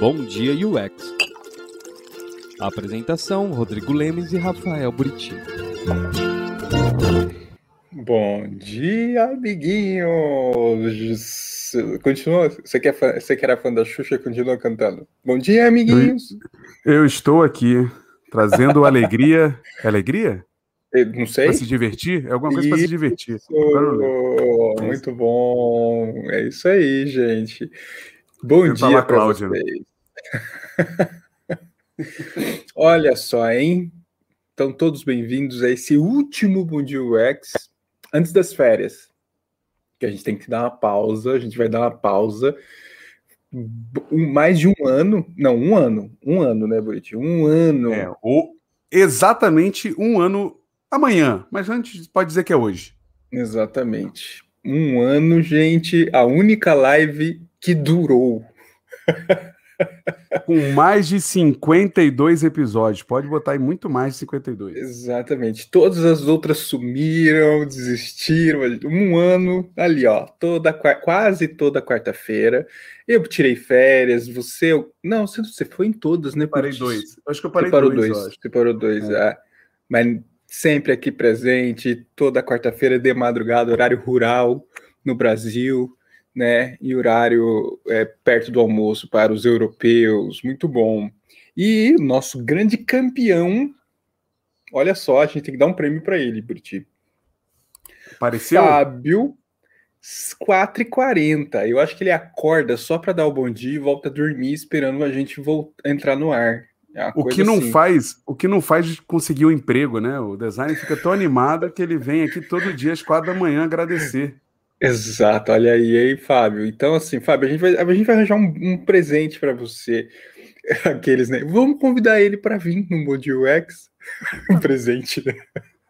Bom Dia UX. apresentação: Rodrigo Lemes e Rafael Buriti. Bom dia, amiguinhos! Continua. Você, quer, você que era fã da Xuxa, continua cantando. Bom dia, amiguinhos! Eu, estou aqui trazendo alegria. É alegria? Eu não sei. Para se divertir? É alguma coisa para se divertir. Muito bom. É isso aí, gente. Bom eu dia para vocês. Olha só, hein? Então, todos bem-vindos a esse último Bom Dia UX antes das férias. Que a gente tem que dar uma pausa, a gente vai dar uma pausa. Mais de um ano, não, um ano, um ano, né, Buriti? Um ano. É, o, exatamente um ano amanhã, mas antes pode dizer que é hoje. Exatamente. Um ano, gente, a única live que durou. Com mais de 52 episódios. Pode botar aí muito mais de 52. Exatamente. Todas as outras sumiram, desistiram. Um ano ali, ó. Toda, quase toda quarta-feira. Eu tirei férias, você. Não, você foi em todas, né? Parei dois. Acho que eu parei você parou dois. dois. Você parou dois, é. é. Mas sempre aqui presente, toda quarta-feira de madrugada, horário rural no Brasil né, em horário é, perto do almoço para os europeus, muito bom. E nosso grande campeão, olha só, a gente tem que dar um prêmio para ele, Burti. Apareceu? Fábio, 4h40. Eu acho que ele acorda só para dar o bom dia e volta a dormir esperando a gente voltar, entrar no ar. É o que não assim. faz, o que não faz conseguir o um emprego, né? O designer fica tão animado que ele vem aqui todo dia às quatro da manhã agradecer. Exato, olha aí, aí, Fábio. Então, assim, Fábio, a gente vai, a gente vai arranjar um, um presente para você. Aqueles, né? Vamos convidar ele para vir no Bond UX. um presente, né?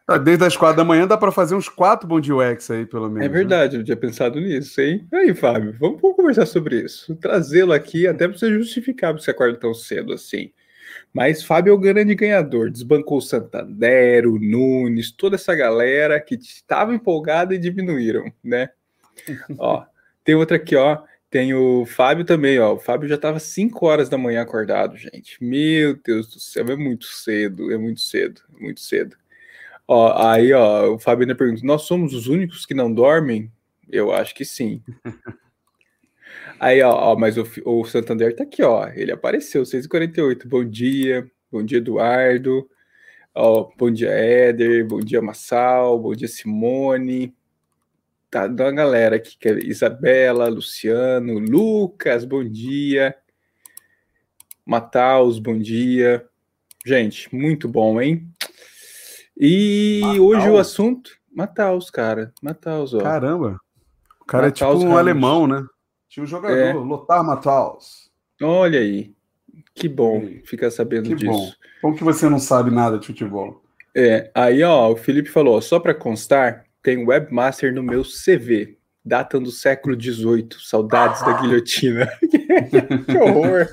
Ah, desde as quatro da manhã dá para fazer uns quatro Bond UX aí, pelo menos. É né? verdade, né? eu tinha pensado nisso, hein? Aí, Fábio, vamos, vamos conversar sobre isso. Trazê-lo aqui até para você justificar porque você acorda tão cedo assim. Mas Fábio é o grande ganhador. Desbancou o Santander, o Nunes, toda essa galera que estava empolgada e diminuíram, né? ó, tem outra aqui, ó. Tem o Fábio também, ó. O Fábio já estava 5 horas da manhã acordado, gente. Meu Deus do céu, é muito cedo, é muito cedo, é muito cedo. Ó, aí, ó, o Fábio ainda pergunta: nós somos os únicos que não dormem? Eu acho que sim. Aí, ó, ó mas o, o, Santander tá aqui, ó. Ele apareceu, 6h48. Bom dia, bom dia, Eduardo. Ó, bom dia, Éder. Bom dia, Massal. Bom dia, Simone tá da uma galera aqui, que é Isabela, Luciano, Lucas, bom dia. Mataus, bom dia. Gente, muito bom, hein? E Mataus. hoje o assunto. Mataus, cara. Mataus, ó. Caramba. O cara Mataus é tipo um Ramos. alemão, né? Tinha um jogador, é. Lothar Mataus. Olha aí. Que bom ficar sabendo que disso. Bom. Como que você não sabe nada de futebol? É, aí ó, o Felipe falou, só para constar, tem webmaster no meu CV, datando do século XVIII. Saudades da guilhotina. que horror!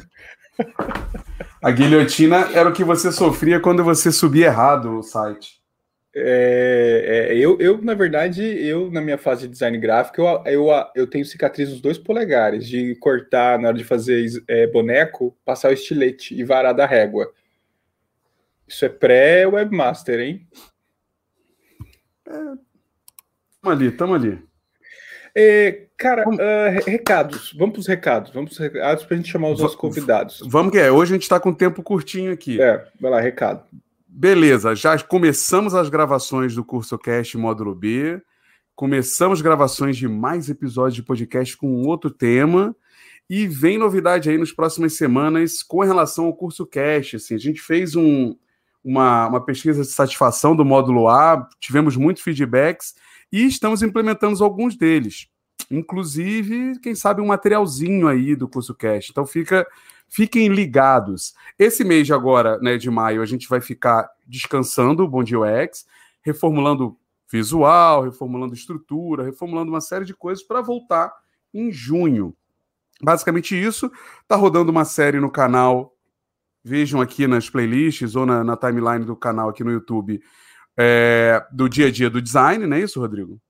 A guilhotina era o que você sofria quando você subia errado o site. É, é, eu, eu, na verdade, eu, na minha fase de design gráfico, eu, eu, eu tenho cicatriz nos dois polegares, de cortar na hora de fazer é, boneco, passar o estilete e varar da régua. Isso é pré-webmaster, hein? É, Tamo ali, tamo ali. É, cara, vamos... uh, recados. Vamos para os recados. Vamos para os recados para a gente chamar os nossos convidados. Vamos que é. Hoje a gente está com tempo curtinho aqui. É, vai lá, recado. Beleza, já começamos as gravações do curso Cast Módulo B. Começamos gravações de mais episódios de podcast com outro tema. E vem novidade aí nas próximas semanas com relação ao curso Cast. Assim, a gente fez um, uma, uma pesquisa de satisfação do módulo A, tivemos muitos feedbacks e estamos implementando alguns deles. Inclusive, quem sabe, um materialzinho aí do curso Cash. Então, fica, fiquem ligados. Esse mês de agora, né, de maio, a gente vai ficar descansando o Bom Dia UX, reformulando visual, reformulando estrutura, reformulando uma série de coisas para voltar em junho. Basicamente isso. Tá rodando uma série no canal. Vejam aqui nas playlists ou na, na timeline do canal aqui no YouTube é, do dia a dia do design, não é isso, Rodrigo?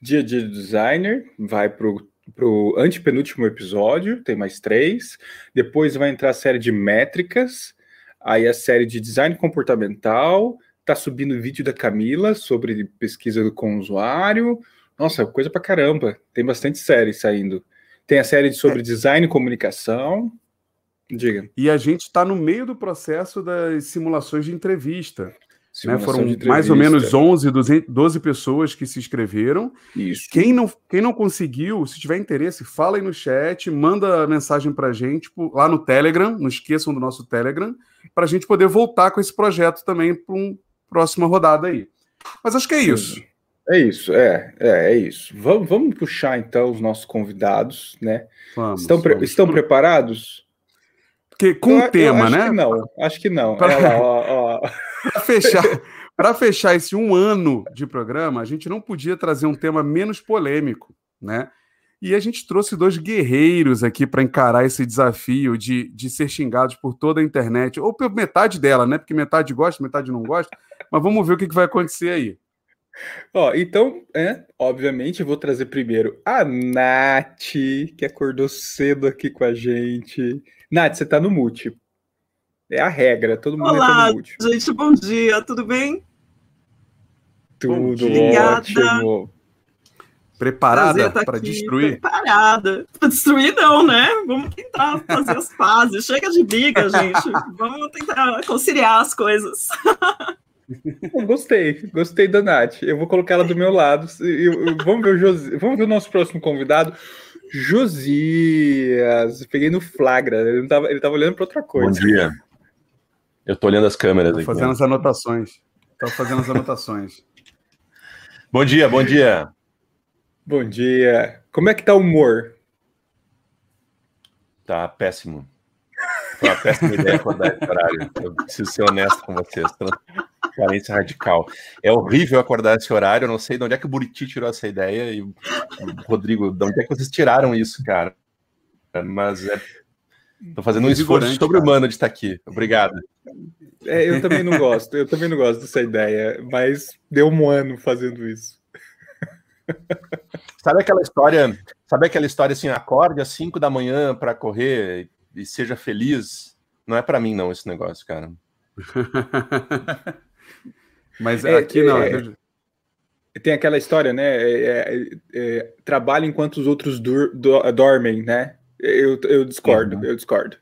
Dia a dia do designer vai para o pro antepenúltimo episódio, tem mais três. Depois vai entrar a série de métricas, aí a série de design comportamental, tá subindo vídeo da Camila sobre pesquisa com o usuário. Nossa, coisa pra caramba. Tem bastante série saindo. Tem a série sobre design e comunicação. Diga. E a gente está no meio do processo das simulações de entrevista. Né? Foram mais ou menos 11, 12, 12 pessoas que se inscreveram. Isso. Quem não, quem não conseguiu, se tiver interesse, fala aí no chat, manda mensagem para a gente tipo, lá no Telegram, não esqueçam do nosso Telegram, para a gente poder voltar com esse projeto também para uma próxima rodada aí. Mas acho que é isso. É isso, é, é, é isso. Vamos, vamos puxar então os nossos convidados, né? Vamos, estão pre- vamos. estão preparados? Porque com Eu- o tema, acho né? Que não, acho que não. Pra- lá, ó, ó. Fechar, para fechar esse um ano de programa, a gente não podia trazer um tema menos polêmico, né? E a gente trouxe dois guerreiros aqui para encarar esse desafio de, de ser xingados por toda a internet, ou por metade dela, né? Porque metade gosta, metade não gosta. Mas vamos ver o que, que vai acontecer aí. Ó, então, é, obviamente, eu vou trazer primeiro a Nath, que acordou cedo aqui com a gente. Nath, você tá no mute. É a regra, todo mundo entra Olá, no gente, bom dia, tudo bem? Tudo ótimo. Preparada tá para aqui, destruir? Preparada. Para destruir, não, né? Vamos tentar fazer as pazes. Chega de briga, gente. Vamos tentar conciliar as coisas. Gostei, gostei da Nath. Eu vou colocar ela do meu lado. Eu- eu- vamos, ver o Josi- vamos ver o nosso próximo convidado. Josias. Peguei no flagra. Ele, não tava, ele tava olhando para outra Bom coisa. dia. Eu tô olhando as câmeras Tô aqui. fazendo as anotações. Tô fazendo as anotações. Bom dia, bom dia. Bom dia. Como é que tá o humor? Tá péssimo. Foi uma péssima ideia acordar esse horário. Eu preciso ser honesto com vocês. Transparência radical. É horrível acordar esse horário. Eu não sei de onde é que o Buriti tirou essa ideia. E o Rodrigo, de onde é que vocês tiraram isso, cara? Mas é. Tô fazendo um esforço sobre-humano de estar aqui. Obrigado. É, eu também não gosto. Eu também não gosto dessa ideia. Mas deu um ano fazendo isso. Sabe aquela história? Sabe aquela história assim, acorde às 5 da manhã para correr e seja feliz? Não é para mim não esse negócio, cara. Mas É, aqui não. é. Tem aquela história, né? é, é, é, trabalha enquanto os outros dur- do- dormem, né? Eu, eu discordo, Uhum. eu discordo.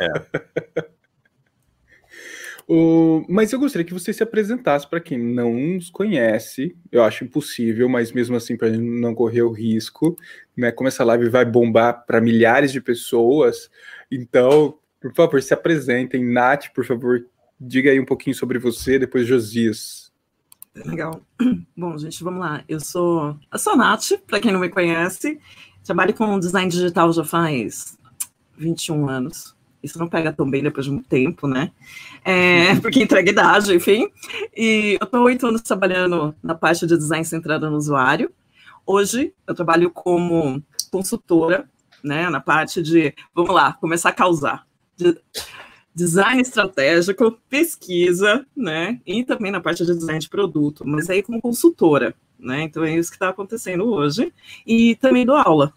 É. O- mas eu gostaria que você se apresentasse para quem não os conhece. Eu acho impossível, mas mesmo assim, para não correr o risco, né? Como essa live vai bombar para milhares de pessoas, então, por favor, se apresentem. Nath, por favor, diga aí um pouquinho sobre você, depois Josias. Legal. Bom, gente, vamos lá. Eu sou a sou a Nath, para quem não me conhece. Trabalho com design digital já faz 21 anos. Isso não pega tão bem depois de muito tempo, né? É, porque entrega idade, enfim. E eu estou oito anos trabalhando na parte de design centrado no usuário. Hoje eu trabalho como consultora, né? Na parte de, vamos lá, começar a causar. De design estratégico, pesquisa, né? E também na parte de design de produto, mas aí como consultora, né? Então é isso que está acontecendo hoje. E também dou aula,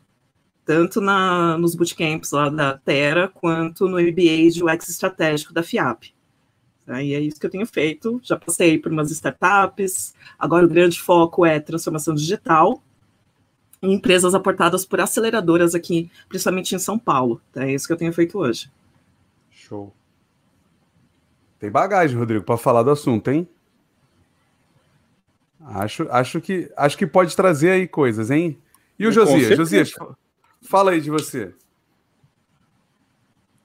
tanto na, nos bootcamps lá da Terra, quanto no MBA de UX estratégico da FIAP. Aí é isso que eu tenho feito. Já passei por umas startups, agora o grande foco é transformação digital em empresas aportadas por aceleradoras aqui, principalmente em São Paulo. Então, é isso que eu tenho feito hoje. Show. Tem bagagem, Rodrigo, para falar do assunto, hein? Acho, acho, que, acho que pode trazer aí coisas, hein? E o Josias? Josias, fa- fala aí de você.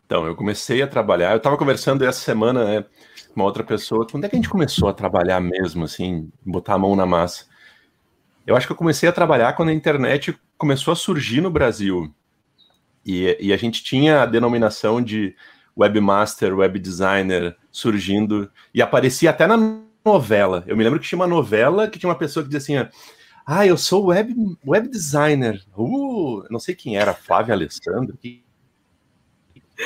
Então, eu comecei a trabalhar. Eu estava conversando essa semana, né, com uma outra pessoa. Quando é que a gente começou a trabalhar mesmo, assim, botar a mão na massa? Eu acho que eu comecei a trabalhar quando a internet começou a surgir no Brasil. E, e a gente tinha a denominação de webmaster, web designer surgindo. E aparecia até na novela. Eu me lembro que tinha uma novela que tinha uma pessoa que dizia assim: Ah, eu sou web, web designer. Uh, não sei quem era, Flávia Alessandro. Que,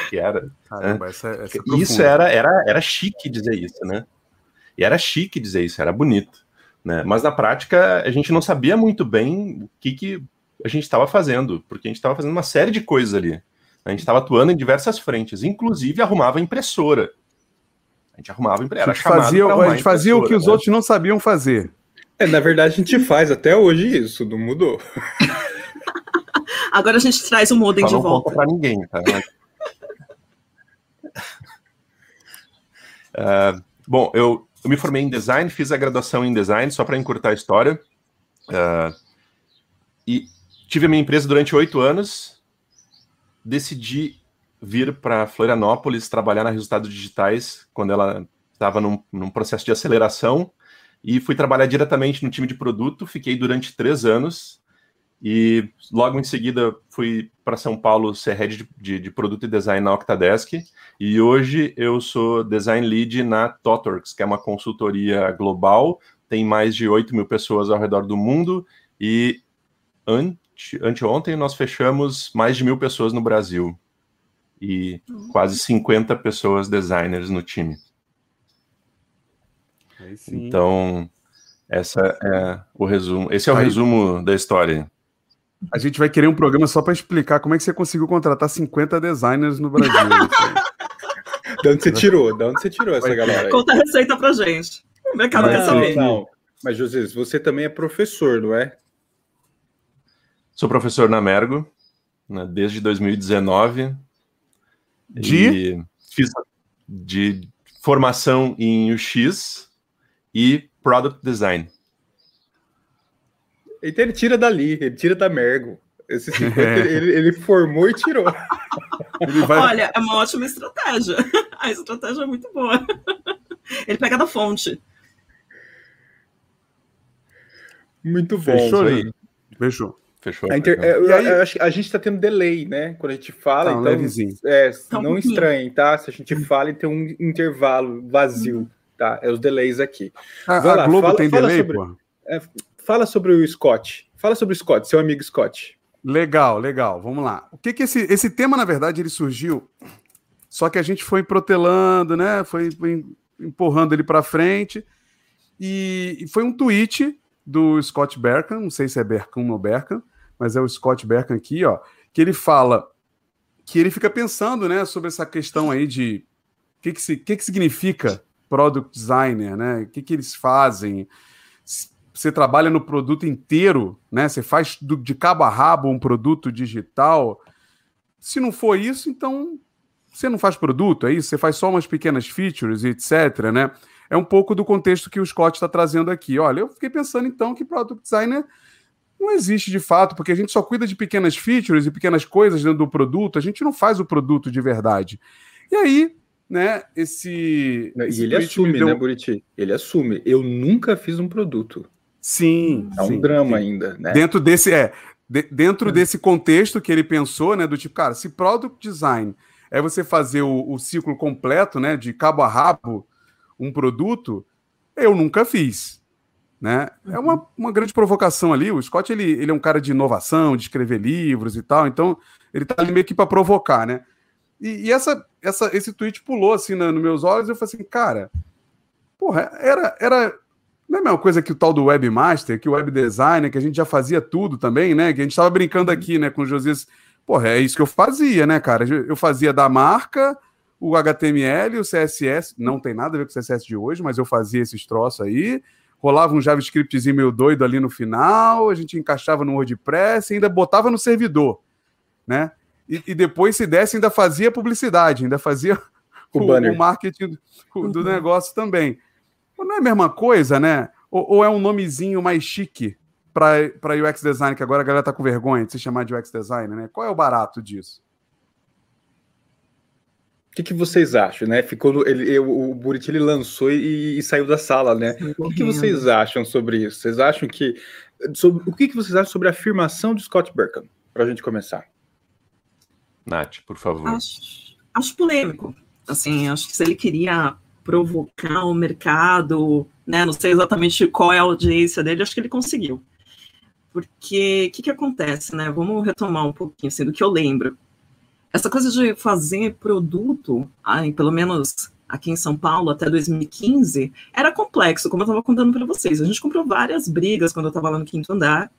que era? Caramba, essa, essa é Isso era, era, era chique dizer isso, né? E era chique dizer isso, era bonito. Né? Mas na prática a gente não sabia muito bem o que, que a gente estava fazendo, porque a gente estava fazendo uma série de coisas ali. A gente estava atuando em diversas frentes, inclusive arrumava impressora. A gente arrumava impressora. A gente fazia, a gente fazia o que os né? outros não sabiam fazer. É, na verdade, a gente faz até hoje isso, não mudou. Agora a gente traz o modem Só de volta. para ninguém, tá? uh, bom, eu, eu, me formei em design, fiz a graduação em design, só para encurtar a história. Uh, e tive a minha empresa durante oito anos. Decidi vir para Florianópolis trabalhar na Resultados Digitais quando ela estava num, num processo de aceleração e fui trabalhar diretamente no time de produto. Fiquei durante três anos e logo em seguida fui para São Paulo ser head de, de, de, produto e design na Octadesk. E hoje eu sou design lead na Totworks, que é uma consultoria global, tem mais de 8 mil pessoas ao redor do mundo. E ante, anteontem nós fechamos mais de mil pessoas no Brasil e quase 50 pessoas designers no time. Então, essa é o resumo. Esse é o Aí, resumo da história. A gente vai querer um programa só para explicar como é que você conseguiu contratar 50 designers no Brasil. de onde você tirou? De onde você tirou essa galera? Aí? Conta a receita pra gente. O mercado quer saber. Não. Mas, José, você também é professor, não é? Sou professor na Mergo, né, desde 2019. De? Fiz de formação em UX, e Product Design. Então ele tira dali, ele tira da Mergo. Esse 50, é. ele, ele, formou e tirou. Vai... Olha, é uma ótima estratégia. A estratégia é muito boa. Ele pega da fonte. Muito bom. Fechou, aí. Fechou. Fechou. A, inter... é, aí... a, a gente está tendo delay, né? Quando a gente fala, tá, então. É, tá um não estranhe, tá? Se a gente fala e tem um intervalo vazio. Tá, é os delays aqui. A, a lá, Globo fala, tem fala delay, sobre, pô? É, fala sobre o Scott. Fala sobre o Scott, seu amigo Scott. Legal, legal. Vamos lá. O que que esse, esse tema, na verdade, ele surgiu, só que a gente foi protelando, né? Foi, foi empurrando ele para frente. E, e, foi um tweet do Scott Berkham, não sei se é Berkham ou Berkham, mas é o Scott Berkham aqui, ó, que ele fala que ele fica pensando, né, sobre essa questão aí de o que que, que que significa product designer, né? O que, que eles fazem? Você trabalha no produto inteiro, né? Você faz do, de cabo a rabo um produto digital. Se não for isso, então você não faz produto, é isso? Você faz só umas pequenas features etc, né? É um pouco do contexto que o Scott está trazendo aqui. Olha, eu fiquei pensando então que product designer não existe de fato, porque a gente só cuida de pequenas features e pequenas coisas dentro do produto, a gente não faz o produto de verdade. E aí, né, esse. esse e ele assume, deu... né, Buriti? Ele assume. Eu nunca fiz um produto. Sim. É um sim, drama sim. ainda, né? Dentro desse. É, de, dentro é. desse contexto que ele pensou, né? Do tipo, cara, se product design é você fazer o, o ciclo completo, né? De cabo a rabo, um produto, eu nunca fiz. Né? É uma, uhum. uma grande provocação ali. O Scott ele, ele é um cara de inovação, de escrever livros e tal, então ele tá ali meio que para provocar, né? E, e, essa, essa, esse tweet pulou assim nos meus olhos e eu falei assim, cara, porra, era, era. Não é a mesma coisa que o tal do webmaster, que o web designer, que a gente já fazia tudo também, né? Que a gente estava brincando aqui, né, com o Josias. Porra, é isso que eu fazia, né, cara? Eu fazia da marca, o HTML, o CSS, não tem nada a ver com o CSS de hoje, mas eu fazia esses troços aí. Rolava um JavaScriptzinho meio doido ali no final, a gente encaixava no WordPress e ainda botava no servidor, né? e, e, depois, se desse, ainda fazia publicidade, ainda fazia o, o, o marketing do, do, negócio também. Não é a mesma coisa, né? Ou, ou é um nomezinho mais chique para UX design, que agora a galera tá com vergonha de se chamar de UX designer, né? Qual é o barato disso? O que, que vocês acham, né? Ficou ele, o Buriti ele lançou e, e, saiu da sala, né? O que, que, vocês acham sobre isso? Vocês acham que sobre, o que, que vocês acham sobre a afirmação de Scott Burkham? Para a gente começar. Nath, por favor. Acho, acho polêmico. Assim, acho que se ele queria provocar o mercado, né? Não sei exatamente qual é a audiência dele, acho que ele conseguiu. Porque o que, que acontece, né? Vamos retomar um pouquinho assim, do que eu lembro. Essa coisa de fazer produto, ai, pelo menos aqui em São Paulo até 2015, era complexo, como eu estava contando para vocês. A gente comprou várias brigas quando eu estava lá no quinto andar,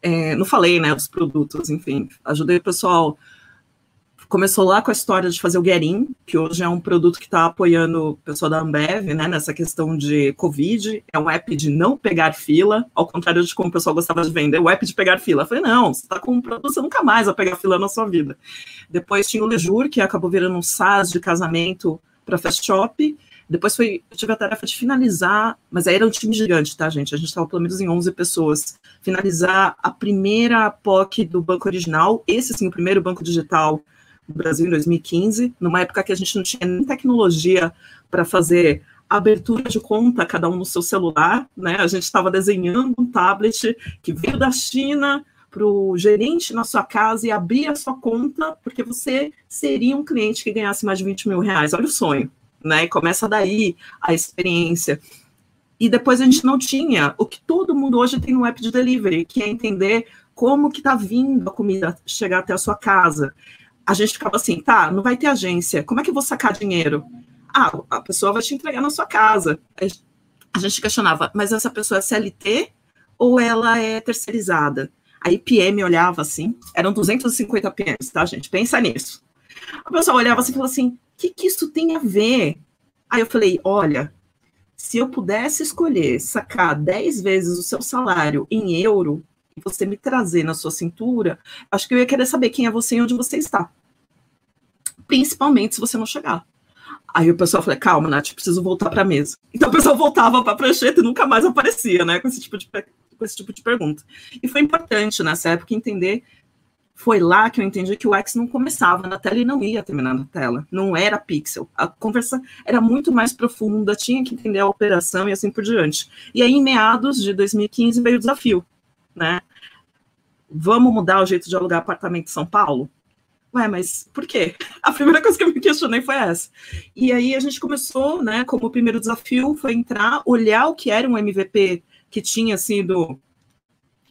é, não falei, né, dos produtos, enfim, ajudei o pessoal. Começou lá com a história de fazer o Getin, que hoje é um produto que está apoiando o pessoal da Ambev, né, nessa questão de Covid. É um app de não pegar fila, ao contrário de como o pessoal gostava de vender, o app de pegar fila. Eu falei, não, você está com um produto, você nunca mais vai pegar fila na sua vida. Depois tinha o Lejur, que acabou virando um SaaS de casamento para Fast Shop. Depois foi, eu tive a tarefa de finalizar, mas aí era um time gigante, tá, gente? A gente estava pelo menos em 11 pessoas. Finalizar a primeira POC do banco original, esse sim, o primeiro banco digital do Brasil em 2015, numa época que a gente não tinha nem tecnologia para fazer abertura de conta, cada um no seu celular, né? A gente estava desenhando um tablet que veio da China para o gerente na sua casa e abrir a sua conta, porque você seria um cliente que ganhasse mais de 20 mil reais. Olha o sonho, né? Começa daí a experiência. E depois a gente não tinha o que todo mundo hoje tem no app de delivery, que é entender como que está vindo a comida chegar até a sua casa. A gente ficava assim, tá, não vai ter agência, como é que eu vou sacar dinheiro? Ah, a pessoa vai te entregar na sua casa. A gente questionava, mas essa pessoa é CLT ou ela é terceirizada? Aí PM olhava assim, eram 250 PMs, tá, gente? Pensa nisso. A pessoa olhava assim e falou assim: o que, que isso tem a ver? Aí eu falei: olha, se eu pudesse escolher sacar 10 vezes o seu salário em euro você me trazer na sua cintura, acho que eu ia querer saber quem é você e onde você está. Principalmente se você não chegar. Aí o pessoal falou: calma, Nath, preciso voltar para a mesa. Então o pessoal voltava para a prancheta e nunca mais aparecia, né, com esse tipo de com esse tipo de pergunta. E foi importante nessa época entender. Foi lá que eu entendi que o X não começava na tela e não ia terminar na tela. Não era pixel. A conversa era muito mais profunda, tinha que entender a operação e assim por diante. E aí, em meados de 2015, veio o desafio, né? Vamos mudar o jeito de alugar apartamento em São Paulo? Ué, mas por quê? A primeira coisa que eu me questionei foi essa. E aí a gente começou, né, como o primeiro desafio foi entrar, olhar o que era um MVP que tinha sido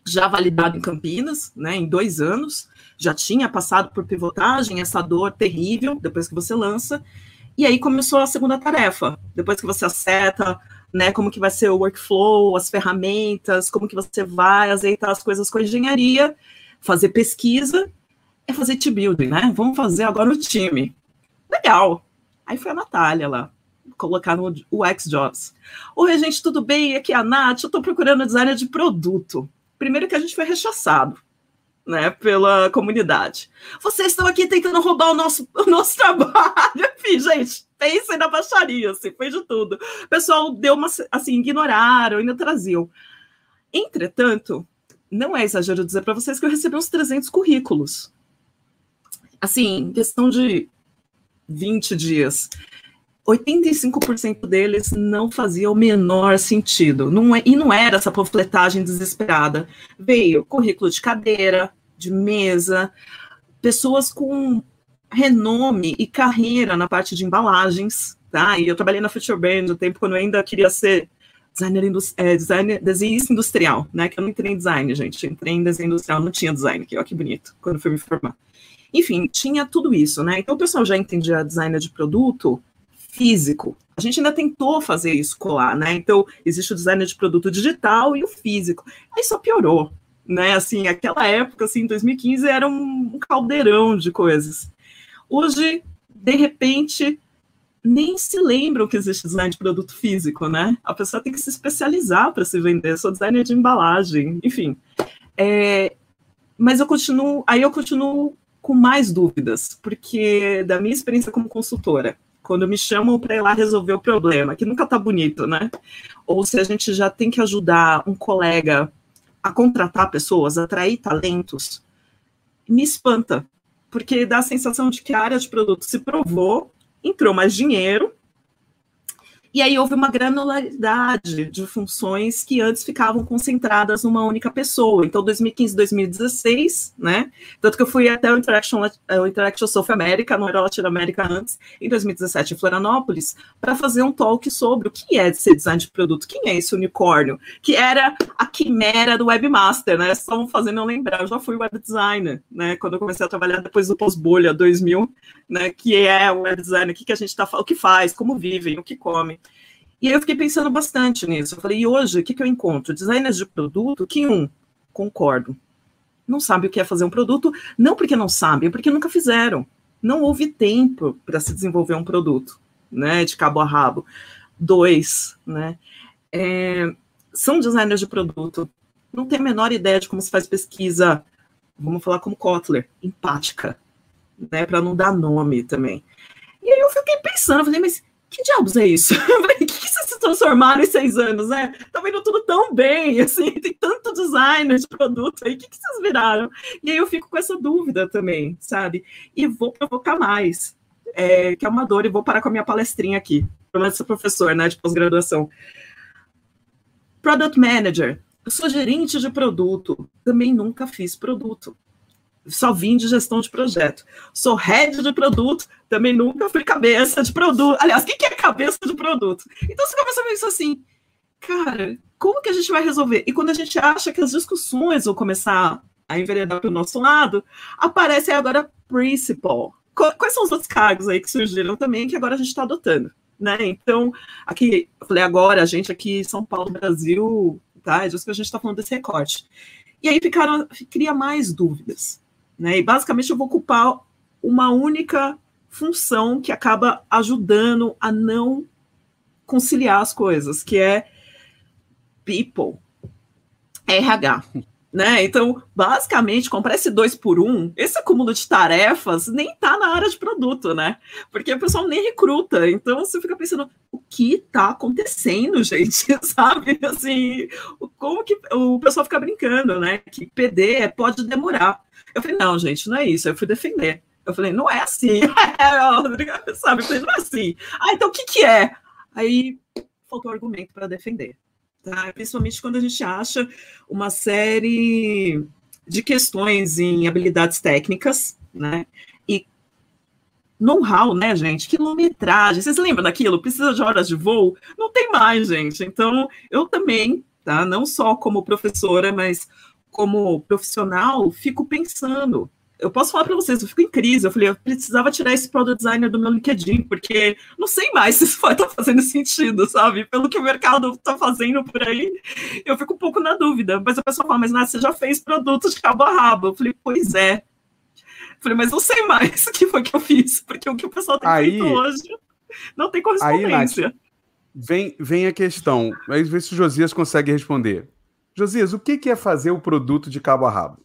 já validado em Campinas, né, em dois anos, já tinha passado por pivotagem, essa dor terrível, depois que você lança, e aí começou a segunda tarefa, depois que você acerta, né, como que vai ser o workflow, as ferramentas, como que você vai azeitar as coisas com a engenharia, fazer pesquisa, é fazer team building, né, vamos fazer agora o time. Legal. Aí foi a Natália lá, colocar no UX Jobs. Oi, gente, tudo bem? Aqui é a Nath, eu estou procurando designer de produto. Primeiro que a gente foi rechaçado, né, pela comunidade. Vocês estão aqui tentando roubar o nosso, o nosso trabalho. Enfim, gente, pensem na baixaria, assim, de tudo. O pessoal deu uma, assim, ignoraram, ainda traziam. Entretanto, não é exagero dizer para vocês que eu recebi uns 300 currículos. Assim, questão de 20 dias. 85% deles não fazia o menor sentido. Não é, e não era essa panfletagem desesperada. Veio currículo de cadeira, de mesa, pessoas com renome e carreira na parte de embalagens, tá? E eu trabalhei na Future Brand no tempo quando eu ainda queria ser designer, é, designer desenhista industrial, né? Que eu não entrei em design, gente. Eu entrei em desenho industrial, não tinha design, que olha que bonito, quando fui me formar. Enfim, tinha tudo isso, né? Então o pessoal já entendia design de produto físico. A gente ainda tentou fazer isso colar, né? Então, existe o design de produto digital e o físico. Aí só piorou, né? Assim, aquela época, assim, 2015, era um caldeirão de coisas. Hoje, de repente, nem se lembram que existe design de produto físico, né? A pessoa tem que se especializar para se vender. Sou designer de embalagem, enfim. É, mas eu continuo, aí eu continuo com mais dúvidas, porque da minha experiência como consultora, quando me chamam para ir lá resolver o problema, que nunca está bonito, né? Ou se a gente já tem que ajudar um colega a contratar pessoas, atrair talentos, me espanta, porque dá a sensação de que a área de produto se provou, entrou mais dinheiro, e aí houve uma granularidade de funções que antes ficavam concentradas numa única pessoa. Então, 2015, 2016, né? Tanto que eu fui até o Interaction, o Interaction South America, não era Latinoamérica antes, em 2017 em Florianópolis, para fazer um talk sobre o que é ser design de produto, quem é esse unicórnio, que era a quimera do webmaster, né? Estão fazendo eu lembrar, eu já fui web designer, né? Quando eu comecei a trabalhar depois do pós-bolha 2000, né? Que é o web designer, o que, que a gente está o que faz, como vivem, o que come. E eu fiquei pensando bastante nisso. Eu falei, e hoje, o que, que eu encontro? Designers de produto que, um, concordo, não sabem o que é fazer um produto, não porque não sabem, é porque nunca fizeram. Não houve tempo para se desenvolver um produto, né, de cabo a rabo. Dois, né, é, são designers de produto, não tem a menor ideia de como se faz pesquisa, vamos falar como Kotler, empática, né, para não dar nome também. E aí eu fiquei pensando, falei, mas que diabos é isso? O que, vocês se transformaram em seis anos, né? Tá vendo tudo tão bem, assim, tem tanto designer de produto aí, o que, que vocês viraram? E aí eu fico com essa dúvida também, sabe? E vou provocar mais, é, que é uma dor, e vou parar com a minha palestrinha aqui, pelo menos professor, né, de pós-graduação. Product Manager, sou gerente de produto, também nunca fiz produto só vim de gestão de projeto. Sou head de produto, também nunca fui cabeça de produto. Aliás, o que é cabeça de produto? Então você começa a ver isso assim, cara, como que a gente vai resolver? E quando a gente acha que as discussões vão começar a enveredar para o nosso lado, aparece agora principal. Quais são os outros cargos aí que surgiram também que agora a gente está adotando? Né? Então, aqui, eu falei agora, a gente aqui em São Paulo, Brasil, tá? É disso que a gente está falando desse recorte. E aí ficaram, cria mais dúvidas. Né? E basicamente eu vou ocupar uma única função que acaba ajudando a não conciliar as coisas, que é people, RH. Né? Então, basicamente, comprar esse dois por um, esse acúmulo de tarefas nem está na área de produto, né? Porque o pessoal nem recruta. Então, você fica pensando, o que está acontecendo, gente? Sabe? Assim, como que o pessoal fica brincando, né? Que PD pode demorar. Eu falei, não, gente, não é isso. Eu fui defender. Eu falei, não é assim. sabe? Eu falei, não é assim. Ah, então o que, que é? Aí faltou argumento para defender. Tá? Principalmente quando a gente acha uma série de questões em habilidades técnicas, né? E know-how, né, gente? Quilometragem. Vocês lembram daquilo? Precisa de horas de voo? Não tem mais, gente. Então, eu também, tá? Não só como professora, mas como profissional, fico pensando. Eu posso falar para vocês, eu fico em crise. Eu falei, eu precisava tirar esse product designer do meu LinkedIn, porque não sei mais se isso vai estar tá fazendo sentido, sabe? Pelo que o mercado está fazendo por aí, eu fico um pouco na dúvida. Mas a pessoa fala, mas Nath, você já fez produto de cabo a rabo. Eu falei, pois é. Eu falei, mas não sei mais o que foi que eu fiz, porque o que o pessoal tem aí, feito hoje não tem correspondência. Aí, Nath, vem, vem a questão, mas ver se o Josias consegue responder. Josias, o que é fazer o produto de cabo a rabo?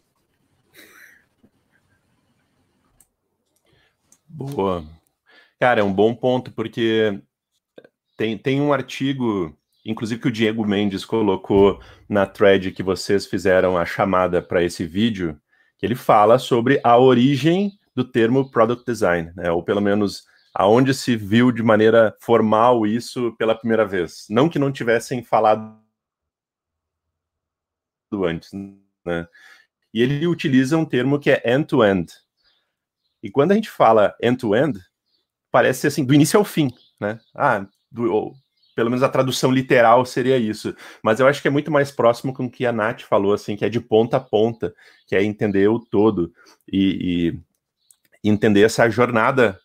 Boa. Cara, é um bom ponto, porque tem, tem um artigo, inclusive que o Diego Mendes colocou na thread que vocês fizeram a chamada para esse vídeo, que ele fala sobre a origem do termo product design, né? ou pelo menos aonde se viu de maneira formal isso pela primeira vez. Não que não tivessem falado antes, né? E ele utiliza um termo que é end-to-end. -end. E quando a gente fala end-to-end, -end, parece assim, do início ao fim, né? Ah, do, ou, pelo menos a tradução literal seria isso. Mas eu acho que é muito mais próximo com o que a Nath falou, assim, que é de ponta a ponta, que é entender o todo e, e entender essa jornada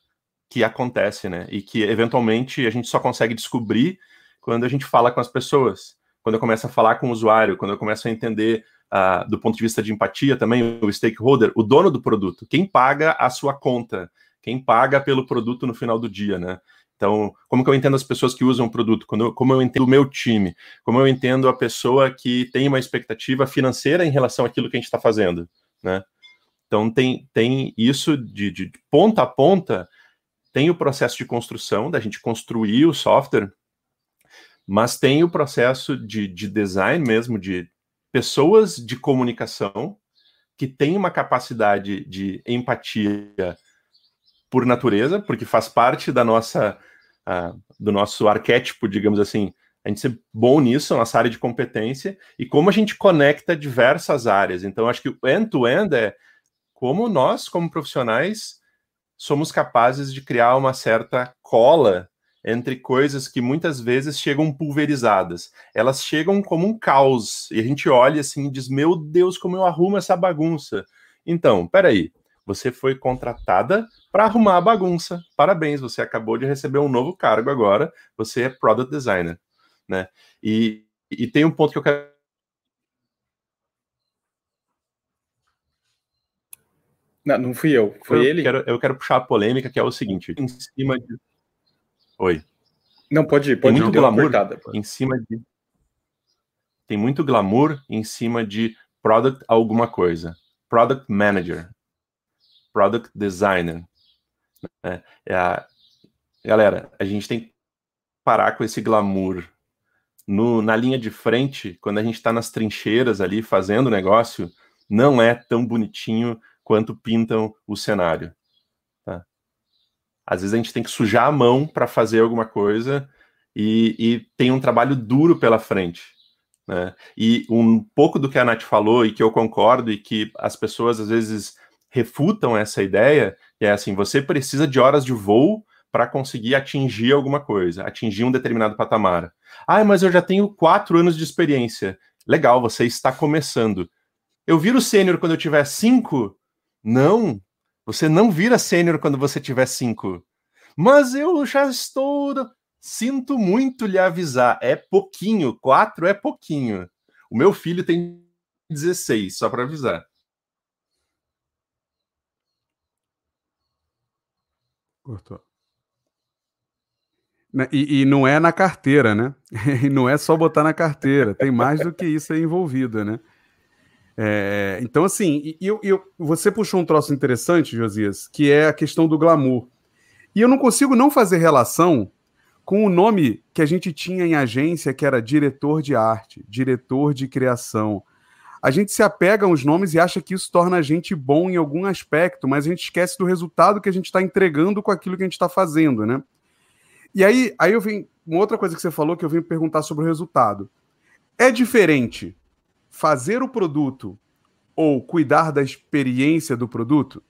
que acontece, né? E que eventualmente a gente só consegue descobrir quando a gente fala com as pessoas quando eu começo a falar com o usuário, quando eu começo a entender uh, do ponto de vista de empatia também o stakeholder, o dono do produto, quem paga a sua conta, quem paga pelo produto no final do dia, né? Então, como que eu entendo as pessoas que usam o produto? Eu, como eu entendo o meu time? Como eu entendo a pessoa que tem uma expectativa financeira em relação àquilo que a gente está fazendo, né? Então, tem, tem isso de, de ponta a ponta, tem o processo de construção, da gente construir o software, mas tem o processo de, de design mesmo, de pessoas de comunicação que têm uma capacidade de empatia por natureza, porque faz parte da nossa uh, do nosso arquétipo, digamos assim, a gente ser bom nisso, nossa área de competência, e como a gente conecta diversas áreas. Então, acho que o end-to-end -end é como nós, como profissionais, somos capazes de criar uma certa cola entre coisas que muitas vezes chegam pulverizadas. Elas chegam como um caos e a gente olha assim e diz: Meu Deus, como eu arrumo essa bagunça. Então, peraí, você foi contratada para arrumar a bagunça. Parabéns, você acabou de receber um novo cargo agora. Você é product designer, né? E, e tem um ponto que eu quero Não, não fui eu, foi eu ele? Quero, eu quero puxar a polêmica, que é o seguinte: em cima de. Oi. Não, pode ir, Tem pode muito deu uma glamour em cima de. Tem muito glamour em cima de product alguma coisa. Product manager. Product designer. É, é a... Galera, a gente tem que parar com esse glamour. No, na linha de frente, quando a gente está nas trincheiras ali fazendo o negócio, não é tão bonitinho quanto pintam o cenário. Às vezes a gente tem que sujar a mão para fazer alguma coisa e, e tem um trabalho duro pela frente. Né? E um pouco do que a Nath falou e que eu concordo e que as pessoas às vezes refutam essa ideia é assim: você precisa de horas de voo para conseguir atingir alguma coisa, atingir um determinado patamar. Ah, mas eu já tenho quatro anos de experiência. Legal, você está começando. Eu viro sênior quando eu tiver cinco? Não, você não vira sênior quando você tiver cinco. Mas eu já estou. Sinto muito lhe avisar. É pouquinho, quatro é pouquinho. O meu filho tem 16, só para avisar. Cortou. E, e não é na carteira, né? E não é só botar na carteira, tem mais do que isso aí envolvido, né? É, então, assim, eu, eu- você puxou um troço interessante, Josias, que é a questão do glamour. E eu não consigo não fazer relação com o nome que a gente tinha em agência, que era diretor de arte, diretor de criação. A gente se apega a uns nomes e acha que isso torna a gente bom em algum aspecto, mas a gente esquece do resultado que a gente está entregando com aquilo que a gente está fazendo, né? E aí, aí eu vim. Uma outra coisa que você falou que eu vim perguntar sobre o resultado. É diferente fazer o produto ou cuidar da experiência do produto?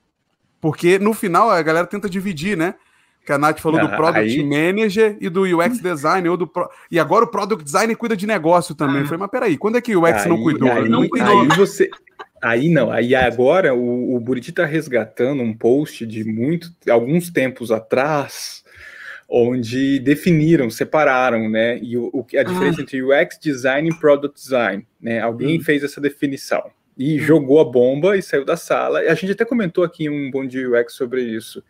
Porque no final a galera tenta dividir, né? Que a Nath falou do Ah, Product aí- Manager e do UX Design, ou do pro- e agora o Product Design cuida de negócio também. Eu falei, mas peraí, quando é que o UX não Aí- cuidou? Aí, não aí entendi. você. Aí não, aí agora o, o Buriti está resgatando um post de muito, alguns tempos atrás, onde definiram, separaram, né? E o, a diferença entre UX design e product design, né? Alguém Hum. fez essa definição e jogou a bomba e saiu da sala. E a gente até comentou aqui um bom dia UX sobre isso.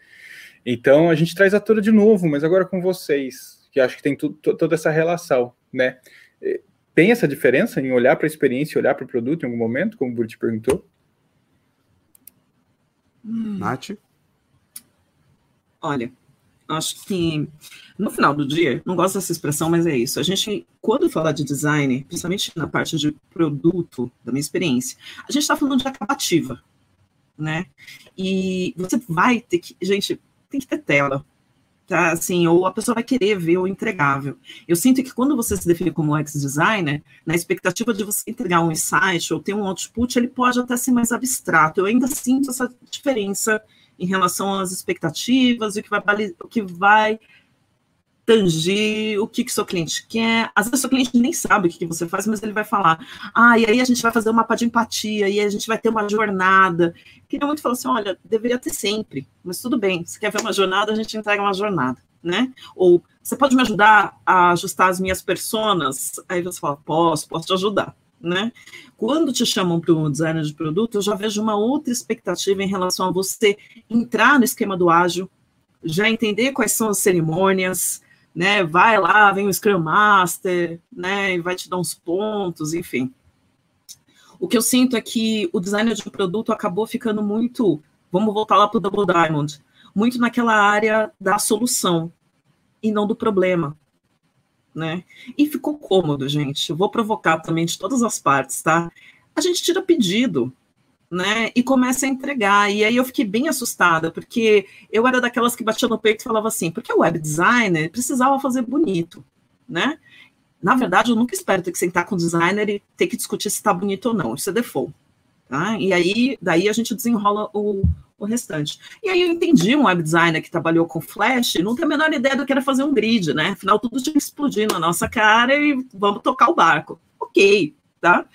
Então a gente traz a toda de novo, mas agora com vocês, que acho que tem tu- to- toda essa relação, né? Eh, Tem essa diferença em olhar para a experiência e olhar para o produto em algum momento, como o Burti perguntou? Nath? Olha, acho que no final do dia, não gosto dessa expressão, mas é isso. A gente, quando fala de design, principalmente na parte de produto, da minha experiência, a gente está falando de acabativa, né? E você vai ter que, gente, tem que ter tela, tá? Assim, ou a pessoa vai querer ver o entregável. Eu sinto que quando você se define como UX designer, na expectativa de você entregar um insight ou ter um output, ele pode até ser mais abstrato. Eu ainda sinto essa diferença em relação às expectativas, o que vai, o que vai tangir, o que, que seu cliente quer. Às vezes, seu cliente nem sabe o que, que você faz, mas ele vai falar: ah, e aí a gente vai fazer um mapa de empatia, e a gente vai ter uma jornada. Queria muito falar assim: olha, deveria ter sempre, mas tudo bem, se quer ver uma jornada, a gente entrega uma jornada, né? Ou você pode me ajudar a ajustar as minhas personas? Aí você fala: posso, posso te ajudar. Né? Quando te chamam para um designer de produto, eu já vejo uma outra expectativa em relação a você entrar no esquema do ágil, já entender quais são as cerimônias, né? Vai lá, vem o Scrum Master, né? E vai te dar uns pontos, enfim. O que eu sinto é que o designer de produto acabou ficando muito, vamos voltar lá para o Double Diamond, muito naquela área da solução e não do problema né? E ficou cômodo, gente. Eu vou provocar também de todas as partes, tá? A gente tira pedido, né? E começa a entregar. E aí eu fiquei bem assustada, porque eu era daquelas que batia no peito e falava assim, porque o web designer precisava fazer bonito, né? Na verdade, eu nunca espero ter que sentar com o designer e ter que discutir se está bonito ou não. Isso é default. Tá? E aí, daí a gente desenrola o, o restante. E aí eu entendi um web designer que trabalhou com Flash, não tem a menor ideia do que era fazer um grid, né? Afinal, tudo tinha que explodir na nossa cara e vamos tocar o barco. Ok, tá?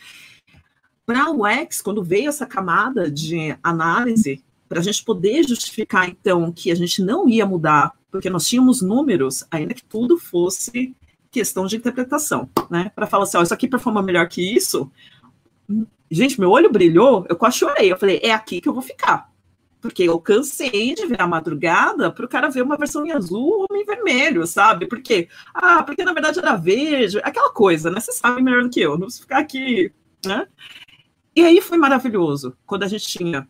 Para o UX, quando veio essa camada de análise, para a gente poder justificar, então, que a gente não ia mudar, porque nós tínhamos números, ainda que tudo fosse questão de interpretação, né? Para falar assim, ó, isso aqui performa melhor que isso. Gente, meu olho brilhou, eu quase chorei. Eu falei, é aqui que eu vou ficar Porque eu cansei de virar madrugada para o cara ver uma versão em azul ou em vermelho, sabe? Por quê? Ah, porque na verdade era verde, aquela coisa, né? Você sabe melhor do que eu, não preciso ficar aqui, né? E aí foi maravilhoso, quando a gente tinha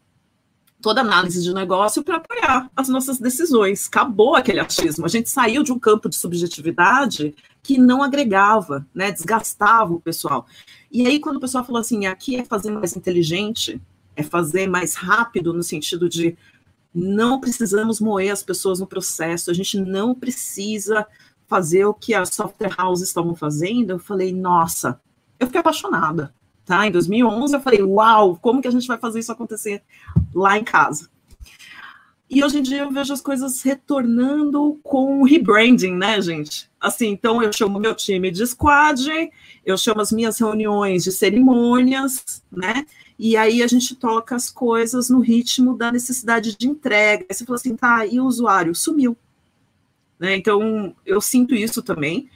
toda análise de negócio para apoiar as nossas decisões. Acabou aquele achismo. A gente saiu de um campo de subjetividade que não agregava, né, desgastava o pessoal. E aí, quando o pessoal falou assim, aqui é fazer mais inteligente, é fazer mais rápido, no sentido de não precisamos moer as pessoas no processo, a gente não precisa fazer o que as software houses estavam fazendo. Eu falei, nossa, eu fiquei apaixonada. Tá? Em 2011 eu falei, uau, como que a gente vai fazer isso acontecer lá em casa? E hoje em dia eu vejo as coisas retornando com rebranding, né, gente? Assim, então eu chamo meu time de squad, eu chamo as minhas reuniões de cerimônias, né? E aí a gente toca as coisas no ritmo da necessidade de entrega. Você fala assim, tá, e o usuário? Sumiu. Né? Então, eu sinto isso também.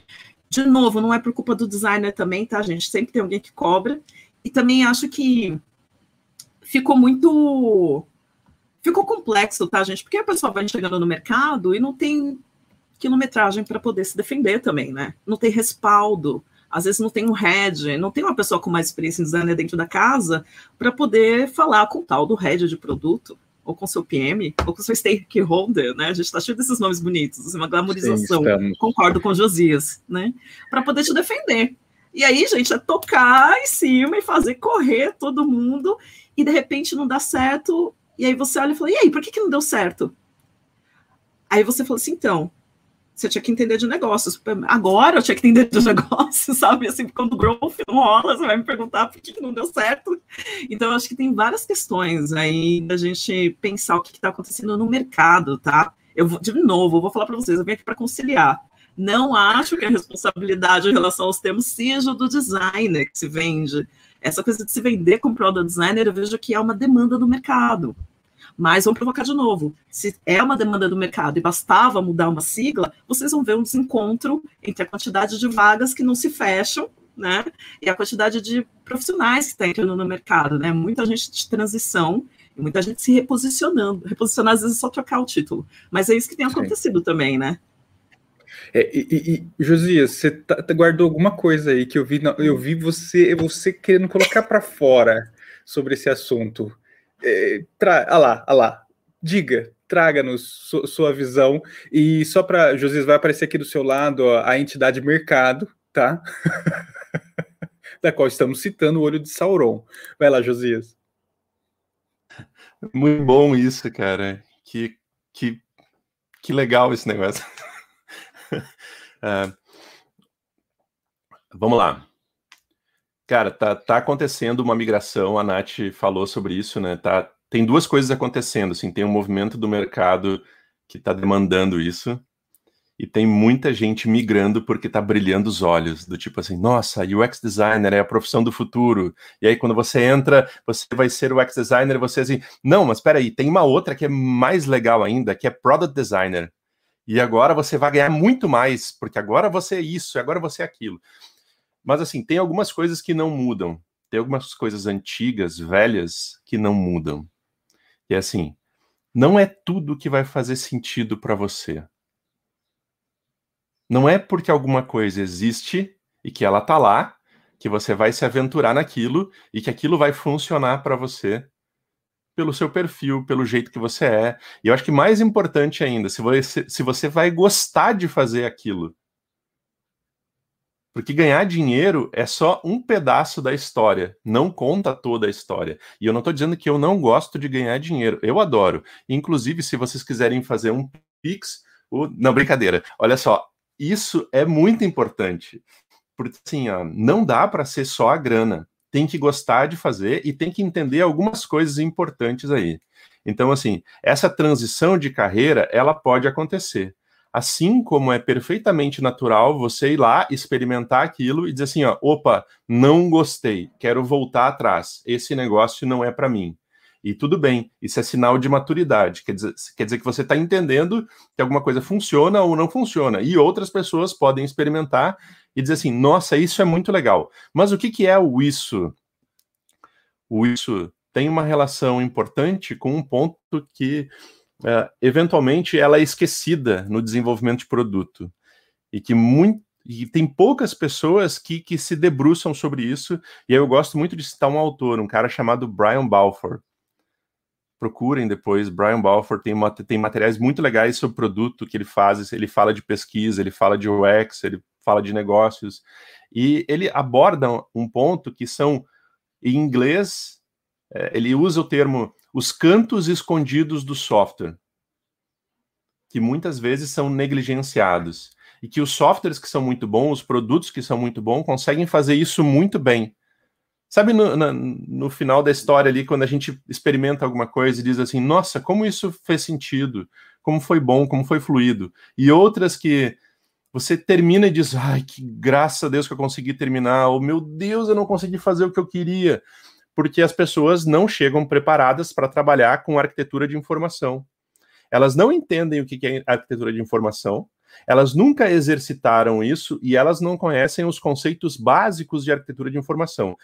De novo, não é por culpa do designer também, tá, gente? Sempre tem alguém que cobra. E também acho que ficou muito ficou complexo, tá, gente? Porque a pessoa vai chegando no mercado e não tem quilometragem para poder se defender também, né? Não tem respaldo. Às vezes não tem um head, não tem uma pessoa com mais experiência em design dentro da casa para poder falar com o tal do head de produto, ou com seu PM, ou com seu stakeholder, né? A gente está cheio desses nomes bonitos, assim, uma glamorização. Sim, Concordo com Josias, né? Para poder te defender. E aí, gente, é tocar em cima e fazer correr todo mundo, e de repente não dá certo, e aí você olha e fala, e aí, por que, que não deu certo? Aí você fala assim, então, você tinha que entender de negócios. Agora eu tinha que entender de negócios, sabe? Assim, quando o growth não rola, você vai me perguntar por que, não deu certo. Então, acho que tem várias questões aí da gente pensar o que está acontecendo no mercado, tá? Eu vou, de novo, eu vou falar para vocês, eu vim aqui para conciliar. Não acho que a responsabilidade em relação aos termos seja do designer que se vende. Essa coisa de se vender como product designer, eu vejo que é uma demanda do mercado. Mas vamos provocar de novo. Se é uma demanda do mercado e bastava mudar uma sigla, vocês vão ver um desencontro entre a quantidade de vagas que não se fecham, né? E a quantidade de profissionais que está entrando no mercado, né? Muita gente de transição e muita gente se reposicionando. Reposicionar às vezes é só trocar o título. Mas é isso que tem acontecido Sim. também, né? É, e, e, Josias, você tá, tá, guardou alguma coisa aí que eu vi, eu vi você, você querendo colocar para fora sobre esse assunto. É, tra, ah lá, ah lá, diga, traga-nos sua visão e só para Josias vai aparecer aqui do seu lado ó, a entidade mercado, tá? da qual estamos citando o olho de Sauron. Vai lá, Josias. Muito bom isso, cara. Que que que legal esse negócio. É, vamos lá. Cara, tá, tá acontecendo uma migração, a Nath falou sobre isso, né? Tá, tem duas coisas acontecendo, assim, tem um movimento do mercado que está demandando isso, e tem muita gente migrando porque está brilhando os olhos, do tipo assim, nossa, UX designer é a profissão do futuro. E aí quando você entra, você vai ser UX designer, você assim, não, mas espera aí, tem uma outra que é mais legal ainda, que é product designer. E agora você vai ganhar muito mais, porque agora você é isso, agora você é aquilo. Mas assim, tem algumas coisas que não mudam. Tem algumas coisas antigas, velhas, que não mudam. E assim, não é tudo que vai fazer sentido para você. Não é porque alguma coisa existe e que ela tá lá que você vai se aventurar naquilo e que aquilo vai funcionar para você pelo seu perfil, pelo jeito que você é. E eu acho que mais importante ainda, se você, se você vai gostar de fazer aquilo. Porque ganhar dinheiro é só um pedaço da história, não conta toda a história. E eu não estou dizendo que eu não gosto de ganhar dinheiro, eu adoro. Inclusive, se vocês quiserem fazer um Pix, o... não, brincadeira. Olha só, isso é muito importante. Porque assim, ó, não dá para ser só a grana tem que gostar de fazer e tem que entender algumas coisas importantes aí. Então, assim, essa transição de carreira, ela pode acontecer. Assim como é perfeitamente natural você ir lá, experimentar aquilo e dizer assim, ó, opa, não gostei, quero voltar atrás, esse negócio não é para mim. E tudo bem, isso é sinal de maturidade, quer dizer, quer dizer que você está entendendo que alguma coisa funciona ou não funciona. E outras pessoas podem experimentar e dizer assim: nossa, isso é muito legal. Mas o que, que é o isso? O isso tem uma relação importante com um ponto que, uh, eventualmente, ela é esquecida no desenvolvimento de produto. E que muito, e tem poucas pessoas que, que se debruçam sobre isso. E eu gosto muito de citar um autor, um cara chamado Brian Balfour. Procurem depois. Brian Balfour tem, uma, tem materiais muito legais sobre produto que ele faz. Ele fala de pesquisa, ele fala de UX, ele fala de negócios. E ele aborda um ponto que são, em inglês, é, ele usa o termo os cantos escondidos do software, que muitas vezes são negligenciados e que os softwares que são muito bons, os produtos que são muito bons, conseguem fazer isso muito bem. Sabe no, no, no, final da história ali, quando a gente experimenta alguma coisa e diz assim, nossa, como isso fez sentido, como foi bom, como foi fluido. E outras que você termina e diz, ai, que graças a Deus que eu consegui terminar, ou meu Deus, eu não consegui fazer o que eu queria. Porque as pessoas não chegam preparadas para trabalhar com arquitetura de informação. Elas não entendem o que é arquitetura de informação, elas nunca exercitaram isso e elas não conhecem os conceitos básicos de arquitetura de informação.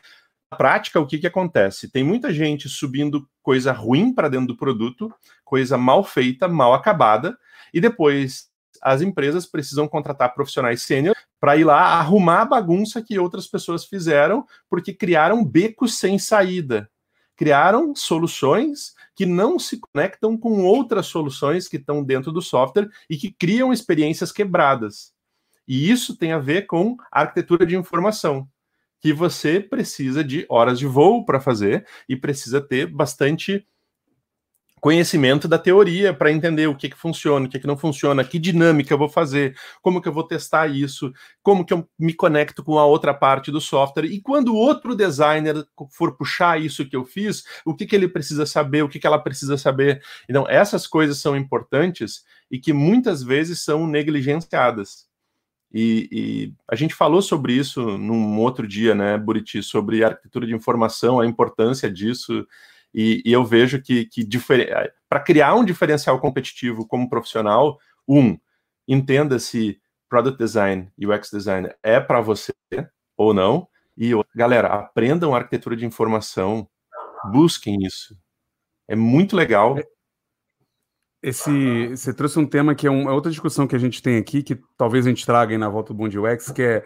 Na prática, o que, que acontece? Tem muita gente subindo coisa ruim para dentro do produto, coisa mal feita, mal acabada, e depois as empresas precisam contratar profissionais sênior para ir lá arrumar a bagunça que outras pessoas fizeram, porque criaram becos sem saída. Criaram soluções que não se conectam com outras soluções que estão dentro do software e que criam experiências quebradas. E isso tem a ver com arquitetura de informação, que você precisa de horas de voo para fazer e precisa ter bastante conhecimento da teoria para entender o que, que funciona, o que, que não funciona, que dinâmica eu vou fazer, como que eu vou testar isso, como que eu me conecto com a outra parte do software. E quando o outro designer for puxar isso que eu fiz, o que, que ele precisa saber, o que, que ela precisa saber. Então, essas coisas são importantes e que muitas vezes são negligenciadas. E, e, a gente falou sobre isso num outro dia, né, Buriti, sobre arquitetura de informação, a importância disso. E, e eu vejo que, que para criar um diferencial competitivo como profissional, um, entenda se product design e UX design é para você ou não. E, galera, aprendam arquitetura de informação, busquem isso. É muito legal. É, esse, você trouxe um tema que é, uma, é outra discussão que a gente tem aqui, que talvez a gente traga aí na volta do Bom UX, que é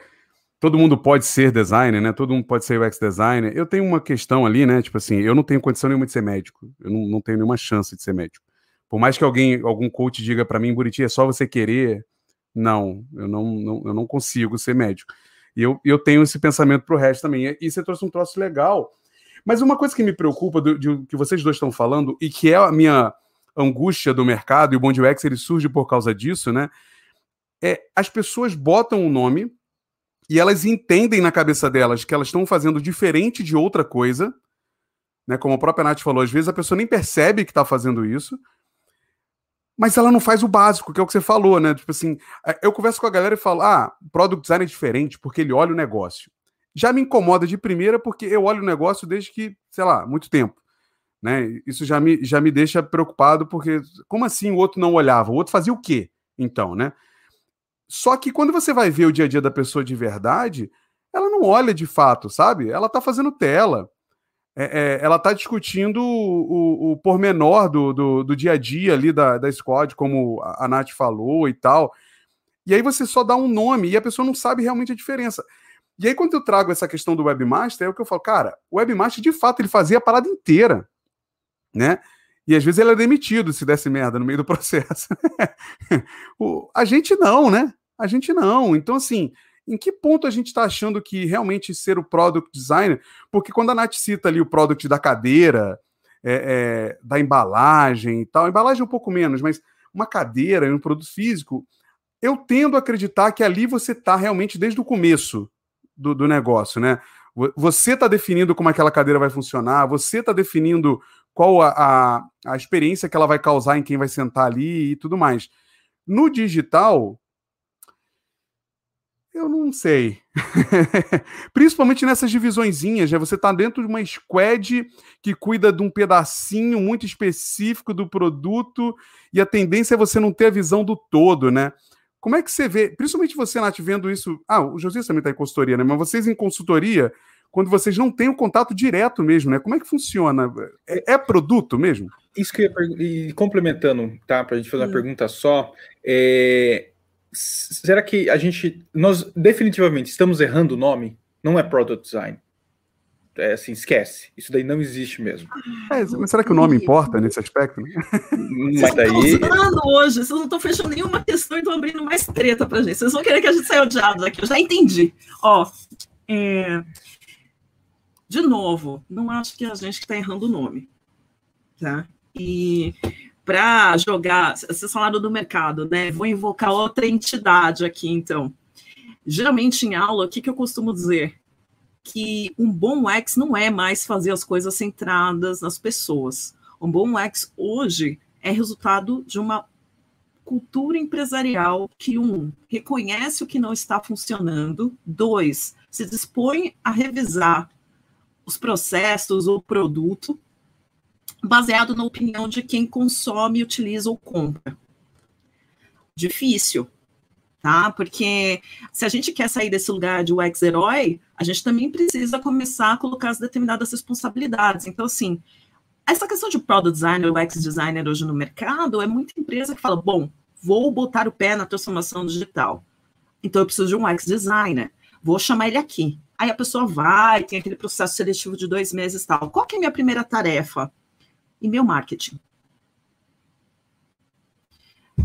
todo mundo pode ser designer, né? Todo mundo pode ser UX designer. Eu tenho uma questão ali, né? Tipo assim, eu não tenho condição nenhuma de ser médico. Eu não, não tenho nenhuma chance de ser médico. Por mais que alguém, algum coach diga para mim, Buriti, é só você querer. Não, eu não, não, eu não consigo ser médico. E eu, eu tenho esse pensamento pro resto também. E você trouxe um troço legal. Mas uma coisa que me preocupa do, de, que vocês dois estão falando, e que é a minha angústia do mercado, e o Bond UX ele surge por causa disso, né? É, as pessoas botam o um nome e elas entendem na cabeça delas que elas estão fazendo diferente de outra coisa, né? Como a própria Nath falou, às vezes a pessoa nem percebe que está fazendo isso, mas ela não faz o básico, que é o que você falou, né? Tipo assim, é, eu converso com a galera e falo, ah, product design é diferente porque ele olha o negócio. Já me incomoda de primeira porque eu olho o negócio desde que, sei lá, muito tempo. Né? Isso já me, já me deixa preocupado, porque como assim o outro não olhava? O outro fazia o quê, então, né? Só que quando você vai ver o dia a dia da pessoa de verdade, ela não olha de fato, sabe? Ela tá fazendo tela. É, é, ela tá discutindo o, o, o pormenor do, do, do, dia a dia ali da, da squad, como a, a Nath falou e tal. E aí você só dá um nome e a pessoa não sabe realmente a diferença. E aí, quando eu trago essa questão do webmaster, é o que eu falo, cara, o webmaster, de fato, ele fazia a parada inteira, né? E às vezes ele é demitido se desse merda no meio do processo. o, a gente não, né? A gente não. Então, assim, em que ponto a gente está achando que realmente ser o product designer? Porque quando a Nath cita ali o product da cadeira, é, é, da embalagem e tal, embalagem é um pouco menos, mas uma cadeira e um produto físico, eu tendo a acreditar que ali você está realmente desde o começo do, do negócio, né? Você está definindo como aquela cadeira vai funcionar, você está definindo qual a, a, a experiência que ela vai causar em quem vai sentar ali e tudo mais. No digital, eu não sei. Principalmente nessas divisõezinhas, né? Você está dentro de uma squad que cuida de um pedacinho muito específico do produto e a tendência é você não ter a visão do todo, né? Como é que você vê, principalmente você, Nath, vendo isso. Ah, o Josias também está em consultoria, né? Mas vocês em consultoria, quando vocês não têm o contato direto mesmo, né? Como é que funciona? É, é produto mesmo? Isso que eu ia e complementando, tá? Para a gente fazer uma hum. pergunta só, é... será que a gente, nós definitivamente estamos errando o nome? Não é product design. É assim, esquece. Isso daí não existe mesmo. É, mas será que o nome importa nesse aspecto? Mas daí... Vocês estão hoje, vocês não estão fechando nenhuma questão e estão abrindo mais treta pra gente. Vocês vão querer que a gente saia odiado daqui. Eu já entendi. Ó, é... de novo, não acho que a gente está errando o nome. Tá? E para jogar, vocês falaram do mercado, né? Vou invocar outra entidade aqui, então. Geralmente em aula, o que, que eu costumo dizer? Que um bom UX não é mais fazer as coisas centradas nas pessoas. Um bom UX hoje é resultado de uma cultura empresarial que, um, reconhece o que não está funcionando, dois, se dispõe a revisar os processos ou produto, baseado na opinião de quem consome, utiliza ou compra. Difícil, tá? Porque se a gente quer sair desse lugar de UX herói, a gente também precisa começar a colocar as determinadas responsabilidades. Então, assim, essa questão de product designer, UX designer hoje no mercado, é muita empresa que fala, bom, vou botar o pé na transformação digital. Então, eu preciso de um UX designer. Vou chamar ele aqui. Aí a pessoa vai, tem aquele processo seletivo de dois meses e tal. Qual que é a minha primeira tarefa? E-mail marketing.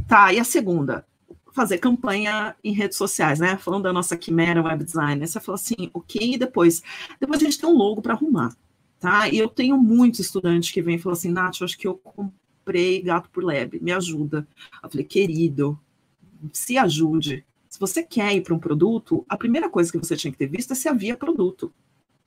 Tá, e a segunda? Fazer campanha em redes sociais, né? Falando da nossa quimera web designer. Você fala assim, ok, e depois? Depois a gente tem um logo para arrumar, tá? E eu tenho muitos estudantes que vêm e falam assim, Nath, eu acho que eu comprei gato por lab, me ajuda. Eu falei, querido, se ajude. Se você quer ir para um produto, a primeira coisa que você tinha que ter visto é se havia produto.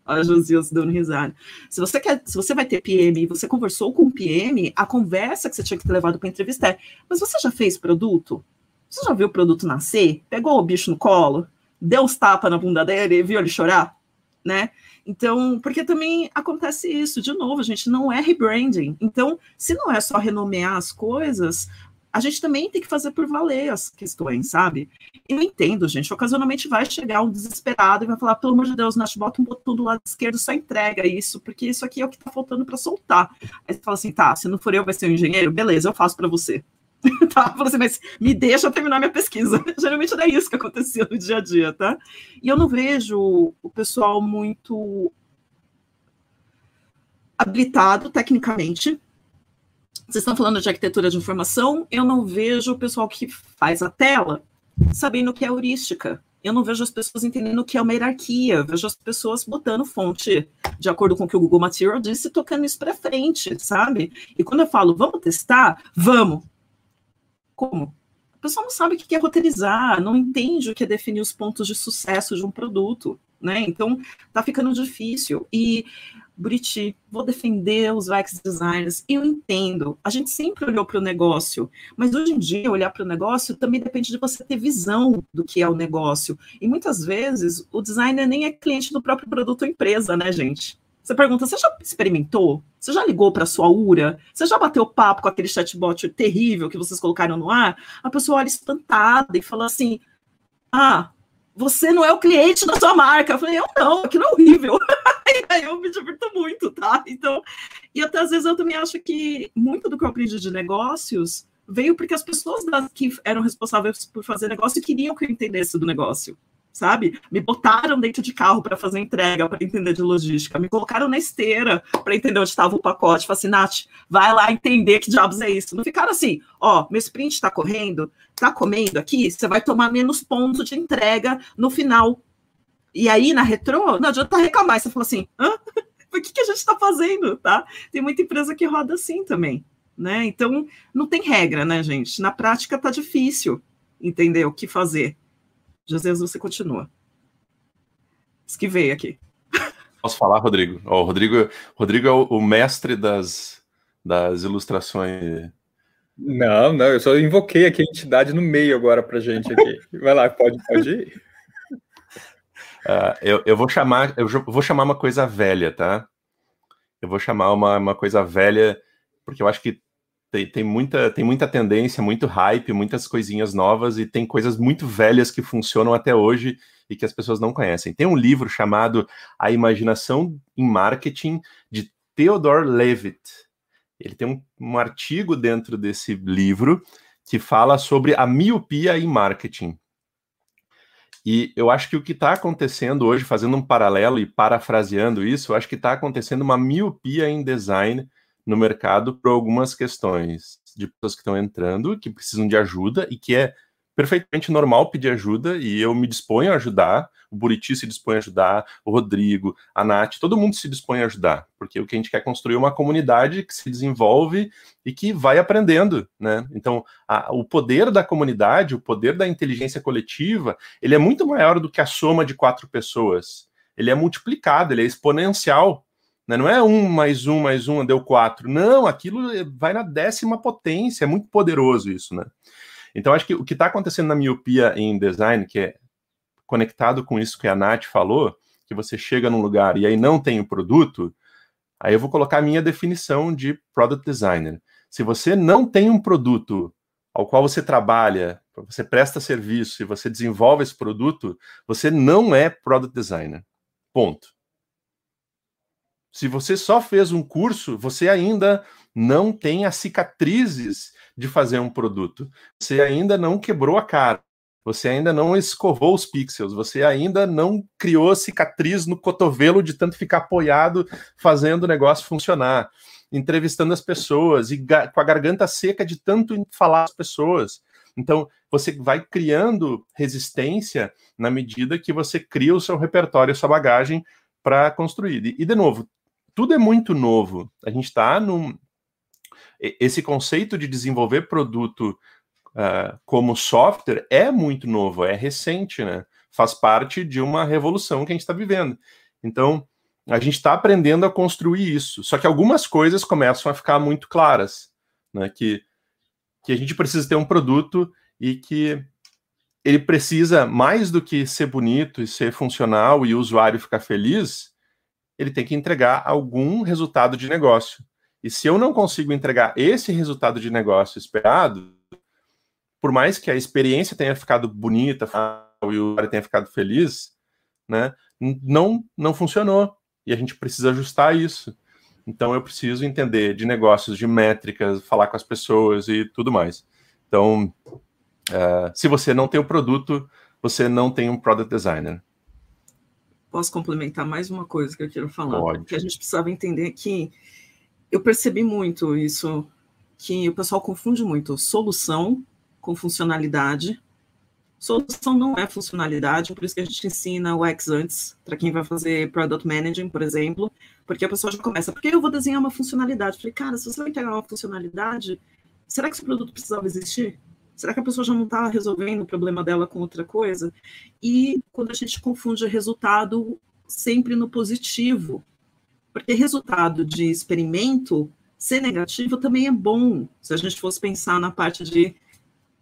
Olha Josias dando risada. Se você quer, se você vai ter PM e você conversou com o PM, a conversa que você tinha que ter levado para entrevista é: mas você já fez produto? Você já viu o produto nascer? Pegou o bicho no colo? Deu os tapas na bunda dele e viu ele chorar? Né? Então, porque também acontece isso, de novo, gente não é rebranding. Então, se não é só renomear as coisas, a gente também tem que fazer por valer as questões, sabe? Eu entendo, gente. Ocasionalmente vai chegar um desesperado e vai falar: pelo amor de Deus, Nath, bota um botão do lado esquerdo, só entrega isso, porque isso aqui é o que tá faltando para soltar. Aí você fala assim: tá, se não for eu, vai ser o um engenheiro? Beleza, eu faço para você. tá? Fala assim, mas me deixa terminar minha pesquisa. Geralmente é isso que acontecia no dia a dia, tá? E eu não vejo o pessoal muito habilitado tecnicamente vocês estão falando de arquitetura de informação, eu não vejo o pessoal que faz a tela sabendo o que é heurística. Eu não vejo as pessoas entendendo o que é uma hierarquia. Eu vejo as pessoas botando fonte de acordo com o que o Google Material disse, tocando isso para frente, sabe? E quando eu falo, vamos testar, vamos. Como? A pessoa não sabe o que é roteirizar, não entende o que é definir os pontos de sucesso de um produto, né? Então, tá ficando difícil. E Buriti, vou defender os UX designers. Eu entendo, a gente sempre olhou para o negócio, mas hoje em dia olhar para o negócio também depende de você ter visão do que é o negócio. E muitas vezes o designer nem é cliente do próprio produto ou empresa, né, gente? Você pergunta, você já experimentou? Você já ligou para a sua URA? Você já bateu papo com aquele chatbot terrível que vocês colocaram no ar? A pessoa olha espantada e fala assim: Ah, você não é o cliente da sua marca. Eu falei, eu não, aquilo é horrível. eu me divirto muito, tá? Então, e até às vezes eu também acho que muito do que eu aprendi de negócios veio porque as pessoas que eram responsáveis por fazer negócio queriam que eu entendesse do negócio sabe? Me botaram dentro de carro para fazer entrega, para entender de logística, me colocaram na esteira para entender onde estava o pacote. Falei assim, Nath, vai lá entender que diabos é isso. Não ficaram assim, ó, meu sprint está correndo, tá comendo aqui, você vai tomar menos pontos de entrega no final. E aí, na retrô, não adianta reclamar. Você fala assim, hã? O que, que a gente está fazendo, tá? Tem muita empresa que roda assim também, né? Então, não tem regra, né, gente? Na prática tá difícil entender o que fazer. José, você continua. Esquivei aqui. Posso falar, Rodrigo? Oh, o Rodrigo, Rodrigo é o, o, mestre das, das ilustrações. Não, não, eu só invoquei aqui a entidade no meio agora pra gente aqui. Vai lá, pode, pode ir. Uh, eu, eu vou chamar, eu vou chamar uma coisa velha, tá? Eu vou chamar uma, uma coisa velha, porque eu acho que Tem, tem, muita, tem muita tendência, muito hype, muitas coisinhas novas e tem coisas muito velhas que funcionam até hoje e que as pessoas não conhecem. Tem um livro chamado A Imaginação em Marketing, de Theodore Levitt. Ele tem um, um artigo dentro desse livro que fala sobre a miopia em marketing. E eu acho que o que está acontecendo hoje, fazendo um paralelo e parafraseando isso, eu acho que está acontecendo uma miopia em design no mercado por algumas questões de pessoas que estão entrando, que precisam de ajuda e que é perfeitamente normal pedir ajuda e eu me disponho a ajudar. O Buriti se dispõe a ajudar, o Rodrigo, a Nath, todo mundo se dispõe a ajudar, porque o que a gente quer construir é uma comunidade que se desenvolve e que vai aprendendo, né? Então, a, o poder da comunidade, o poder da inteligência coletiva, ele é muito maior do que a soma de quatro pessoas. Ele é multiplicado, ele é exponencial. Né? Não é um mais um mais um deu quatro. Não, aquilo vai na décima potência. É muito poderoso isso, né? Então, acho que o que está acontecendo na miopia em design, que é conectado com isso que a Nath falou, que você chega num lugar e aí não tem o produto, aí eu vou colocar a minha definição de product designer. Se você não tem um produto ao qual você trabalha, você presta serviço e você desenvolve esse produto, você não é product designer. Ponto. Se você só fez um curso, você ainda não tem as cicatrizes de fazer um produto. Você ainda não quebrou a cara. Você ainda não escovou os pixels, você ainda não criou cicatriz no cotovelo de tanto ficar apoiado fazendo o negócio funcionar, entrevistando as pessoas e com a garganta seca de tanto falar as pessoas. Então, você vai criando resistência na medida que você cria o seu repertório, a sua bagagem para construir. E, de novo, tudo é muito novo. A gente está num, esse conceito de desenvolver produto uh, como software é muito novo, é recente, né? Faz parte de uma revolução que a gente está vivendo. Então, a gente está aprendendo a construir isso. Só que algumas coisas começam a ficar muito claras, né? Que, que a gente precisa ter um produto e que ele precisa, mais do que ser bonito e ser funcional e o usuário ficar feliz, ele tem que entregar algum resultado de negócio. E se eu não consigo entregar esse resultado de negócio esperado, por mais que a experiência tenha ficado bonita e o usuário tenha ficado feliz, né, não, não funcionou. E a gente precisa ajustar isso. Então eu preciso entender de negócios, de métricas, falar com as pessoas e tudo mais. Então, uh, se você não tem o produto, você não tem um product designer. Posso complementar mais uma coisa que eu quero falar? Pode. Que a gente precisava entender que eu percebi muito isso, que o pessoal confunde muito solução com funcionalidade. Solução não é funcionalidade, por isso que a gente ensina o X antes, para quem vai fazer Product Managing, por exemplo, porque a pessoa já começa, porque eu vou desenhar uma funcionalidade? Falei, cara, se você vai integrar uma funcionalidade, será que esse produto precisava existir? Será que a pessoa já não está resolvendo o problema dela com outra coisa? E quando a gente confunde resultado sempre no positivo, porque resultado de experimento ser negativo também é bom, se a gente fosse pensar na parte de,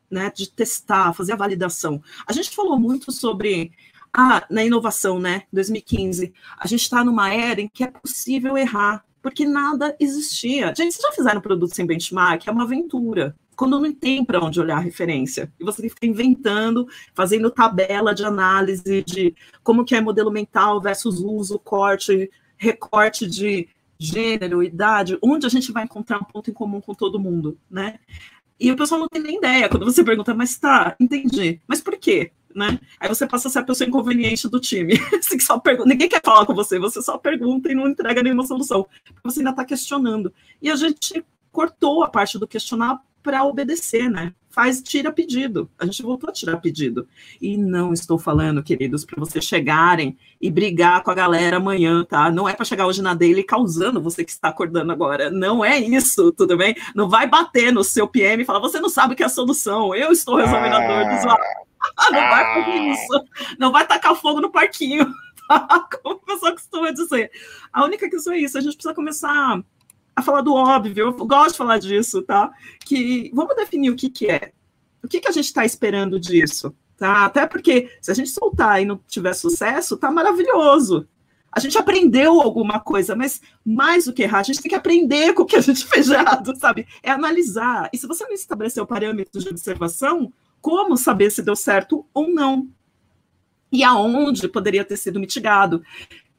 né, de testar, fazer a validação. A gente falou muito sobre ah, na inovação, né? 2015. A gente está numa era em que é possível errar, porque nada existia. Gente, vocês já fizeram produto sem benchmark? É uma aventura. Quando não tem para onde olhar a referência. E você fica inventando, fazendo tabela de análise de como que é modelo mental versus uso, corte, recorte de gênero, idade, onde a gente vai encontrar um ponto em comum com todo mundo, né? E o pessoal não tem nem ideia quando você pergunta, mas tá, entendi, mas por quê? Né? Aí você passa a ser a pessoa inconveniente do time. Você só pergunta, ninguém quer falar com você, você só pergunta e não entrega nenhuma solução. Você ainda está questionando. E a gente cortou a parte do questionar para obedecer, né? Faz, tira pedido. A gente voltou a tirar pedido. E não estou falando, queridos, para vocês chegarem e brigar com a galera amanhã, tá? Não é para chegar hoje na daily causando você que está acordando agora. Não é isso, tudo bem? Não vai bater no seu PM e falar, você não sabe o que é a solução. Eu estou resolvendo a dor do usuário. não vai fazer isso. Não vai tacar fogo no parquinho. Tá? Como o pessoal costuma dizer. A única questão é isso. A gente precisa começar a falar do óbvio, eu gosto de falar disso, tá? Que vamos definir o que, que é. O que, que a gente está esperando disso? Tá? Até porque se a gente soltar e não tiver sucesso, tá maravilhoso. A gente aprendeu alguma coisa, mas mais do que errar, a gente tem que aprender com o que a gente fez errado, sabe? É analisar. E se você não estabeleceu parâmetros de observação, como saber se deu certo ou não? E aonde poderia ter sido mitigado?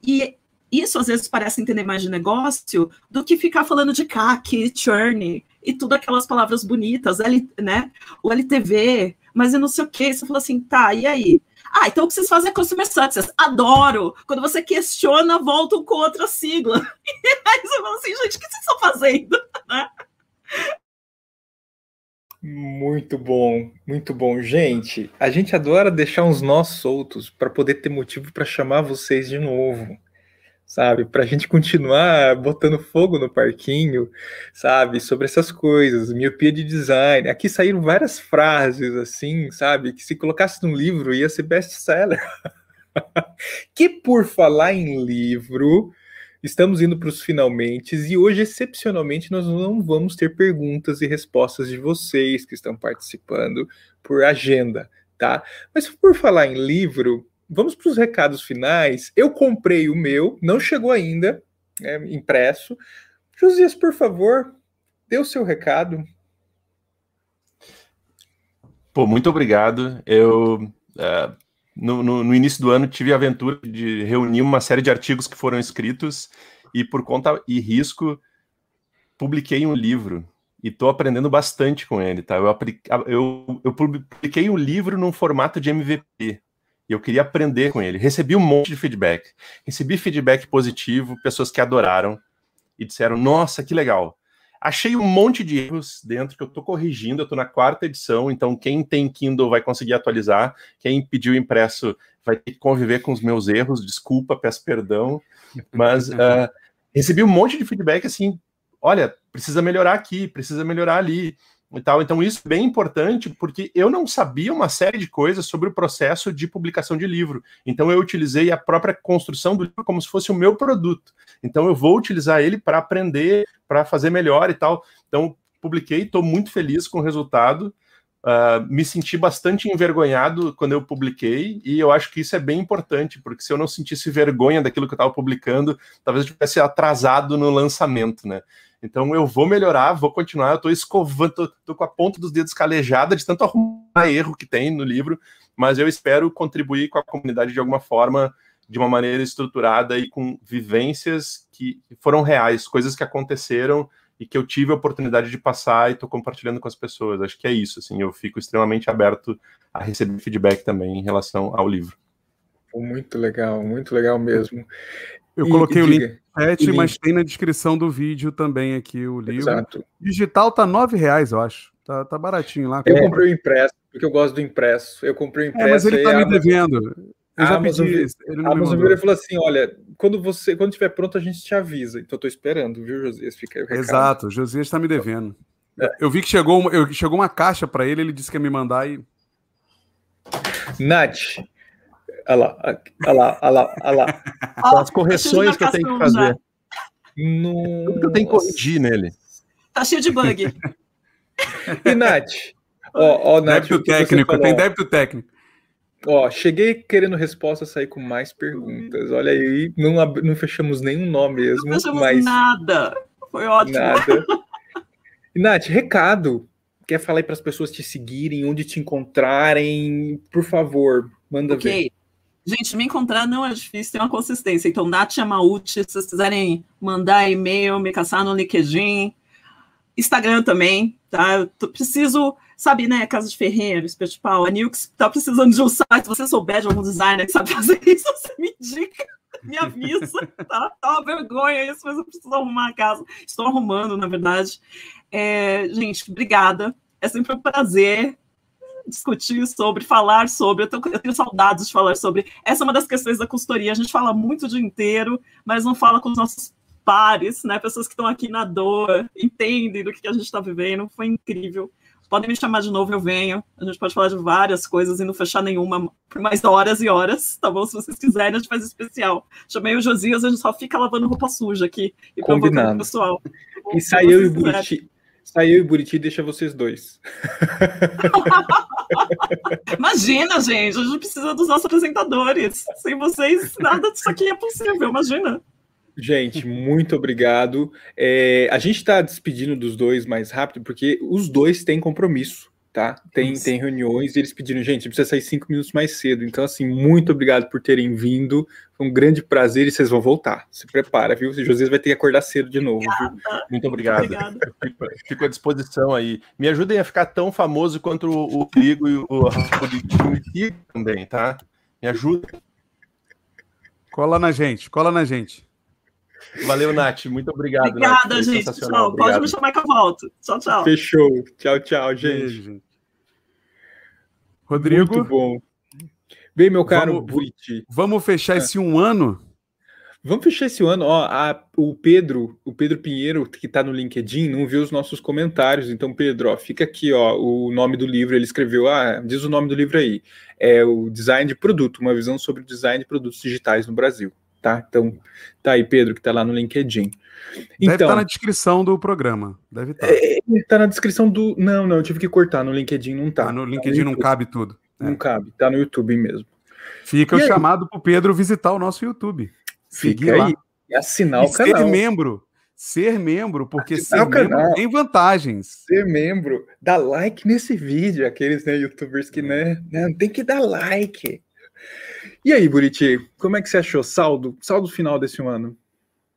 E isso às vezes parece entender mais de negócio do que ficar falando de CAC, churn e tudo aquelas palavras bonitas, L, né? O LTV, mas eu não sei o que. Você falou assim, tá, e aí? Ah, então o que vocês fazem é Customer Success. Adoro! Quando você questiona, voltam com outra sigla. E aí você fala assim, gente, o que vocês estão fazendo? Muito bom, muito bom. Gente, a gente adora deixar uns nós soltos para poder ter motivo para chamar vocês de novo sabe? Para a gente continuar botando fogo no parquinho, sabe? Sobre essas coisas, miopia de design. Aqui saíram várias frases assim, sabe? Que se colocasse num livro ia ser best-seller. que por falar em livro, estamos indo para os finalmente e hoje, excepcionalmente, nós não vamos ter perguntas e respostas de vocês que estão participando por agenda, tá? Mas por falar em livro, vamos para os recados finais. Eu comprei o meu, não chegou ainda, é, impresso. Josias, por favor, dê o seu recado. Pô, muito obrigado. Eu, uh, no, no, no, início do ano, tive a aventura de reunir uma série de artigos que foram escritos e, por conta e risco, publiquei um livro e estou aprendendo bastante com ele, tá? Eu, eu, eu publiquei um livro num formato de MVP, e eu queria aprender com ele. Recebi um monte de feedback. Recebi feedback positivo, pessoas que adoraram e disseram: Nossa, que legal. Achei um monte de erros dentro que eu estou corrigindo. Eu estou na quarta edição, então quem tem Kindle vai conseguir atualizar. Quem pediu impresso vai ter que conviver com os meus erros. Desculpa, peço perdão. Mas uh, recebi um monte de feedback assim: olha, precisa melhorar aqui, precisa melhorar ali e tal. Então, isso é bem importante, porque eu não sabia uma série de coisas sobre o processo de publicação de livro. Então, eu utilizei a própria construção do livro como se fosse o meu produto. Então, eu vou utilizar ele para aprender, para fazer melhor e tal. Então, publiquei, estou muito feliz com o resultado. Uh, me senti bastante envergonhado quando eu publiquei, e eu acho que isso é bem importante, porque se eu não sentisse vergonha daquilo que eu estava publicando, talvez eu tivesse atrasado no lançamento, né? Então eu vou melhorar, vou continuar. Eu tô escovando, tô, tô, com a ponta dos dedos calejada de tanto arrumar erro que tem no livro, mas eu espero contribuir com a comunidade de alguma forma, de uma maneira estruturada e com vivências que foram reais, coisas que aconteceram e que eu tive a oportunidade de passar e estou compartilhando com as pessoas. Acho que é isso, assim, eu fico extremamente aberto a receber feedback também em relação ao livro. Muito legal, muito legal mesmo. Eu e, coloquei e o link Pet, mas tem na descrição do vídeo também aqui o livro. Exato. Digital tá nove reais, eu acho. Tá, tá baratinho lá. Eu comprei o impresso, porque eu gosto do impresso. Eu comprei o impresso. É, mas ele tá me Amazon... devendo. Eu já Amazon, pedi isso. Ele não a Amazon virou e falou assim: olha, quando você quando estiver pronto, a gente te avisa. Então eu tô esperando, viu, Josias? Fica aí o recado. Exato, o Josias está me devendo. É. Eu vi que chegou, eu, chegou uma caixa para ele, ele disse que ia me mandar e. Nath, Olha lá, olha lá, olha lá, olha lá. São as correções que eu tenho que fazer. No... Tudo que eu tenho que corrigir nele. Tá cheio de bug. e Nath? Ó, ó, Nath débito técnico, tem débito técnico. Ó, cheguei querendo resposta, sair com mais perguntas. Olha aí, não, não fechamos nenhum nó mesmo. Não fechamos mas... nada. Foi ótimo. Nada. E, Nath, recado. Quer falar aí para as pessoas te seguirem, onde te encontrarem? Por favor, manda okay. ver. Gente, me encontrar não é difícil, tem uma consistência. Então, Natia Mauti, se vocês quiserem mandar e-mail, me caçar no LinkedIn, Instagram também, tá? Eu tô, preciso, sabe, né, Casa de Ferreiro, de Pau, a Nilks tá precisando de um site, se você souber de algum designer que sabe fazer isso, você me indica, me avisa, tá? Tá uma vergonha isso, mas eu preciso arrumar a casa. Estou arrumando, na verdade. É, gente, obrigada. É sempre um prazer discutir sobre, falar sobre. Eu, tô, eu, tenho saudades de falar sobre. Essa é uma das questões da consultoria. A gente fala muito o dia inteiro, mas não fala com os nossos pares, né? Pessoas que estão aqui na dor, entendem do que a gente está vivendo. Foi incrível. Podem me chamar de novo, eu venho. A gente pode falar de várias coisas e não fechar nenhuma por mais horas e horas, tá bom? Se vocês quiserem, a gente faz especial. Chamei o Josias, a gente só fica lavando roupa suja aqui e provocando o pessoal. E saiu o Buriti Sai eu e Buriti deixa vocês dois. Imagina, gente, a gente precisa dos nossos apresentadores. Sem vocês, nada disso aqui é possível, imagina. Gente, muito obrigado. É, a gente está despedindo dos dois mais rápido, porque os dois têm compromisso, tá? Tem, tem reuniões e eles pediram, gente, precisa sair cinco minutos mais cedo. Então, assim, muito obrigado por terem vindo. Foi um grande prazer e vocês vão voltar. Se prepara, viu? O José vai ter que acordar cedo de novo. Viu? Muito obrigado. Fico, fico, à disposição aí. Me ajudem a ficar tão famoso quanto o, o Ligo e o, o, o também, tá? Me ajuda. Cola na gente, cola na gente. Valeu, Nath. Muito obrigado. Obrigada, Nath, gente. Tchau. Obrigado. Pode me chamar que eu volto. Tchau, tchau. Fechou. Tchau, tchau, gente. Beijo. Rodrigo. Muito bom. Bem, meu caro vamos, Buriti. Vamos fechar é. esse um ano? Vamos fechar esse ano. Ó, a, o Pedro, o Pedro Pinheiro, que está no LinkedIn, não viu os nossos comentários. Então, Pedro, ó, fica aqui, ó, o nome do livro. Ele escreveu, ah, diz o nome do livro aí. É o Design de Produto, uma visão sobre o design de produtos digitais no Brasil tá? Então, tá aí, Pedro, que tá lá no LinkedIn. Deve estar então, tá na descrição do programa. Deve estar. Tá. É, tá na descrição do. Não, não, eu tive que cortar. No LinkedIn não tá. Ah, no LinkedIn tá no não cabe tudo. Não é. cabe, tá no YouTube mesmo. Fica e o aí? chamado pro Pedro visitar o nosso YouTube. Seguir Fica lá. aí. E assinar e o canal. Ser membro. Ser membro, porque assinar ser membro tem vantagens. Ser membro, dá like nesse vídeo, aqueles né, youtubers que né, né, tem que dar like. E aí, Buriti, como é que você achou? Saldo, saldo final desse ano?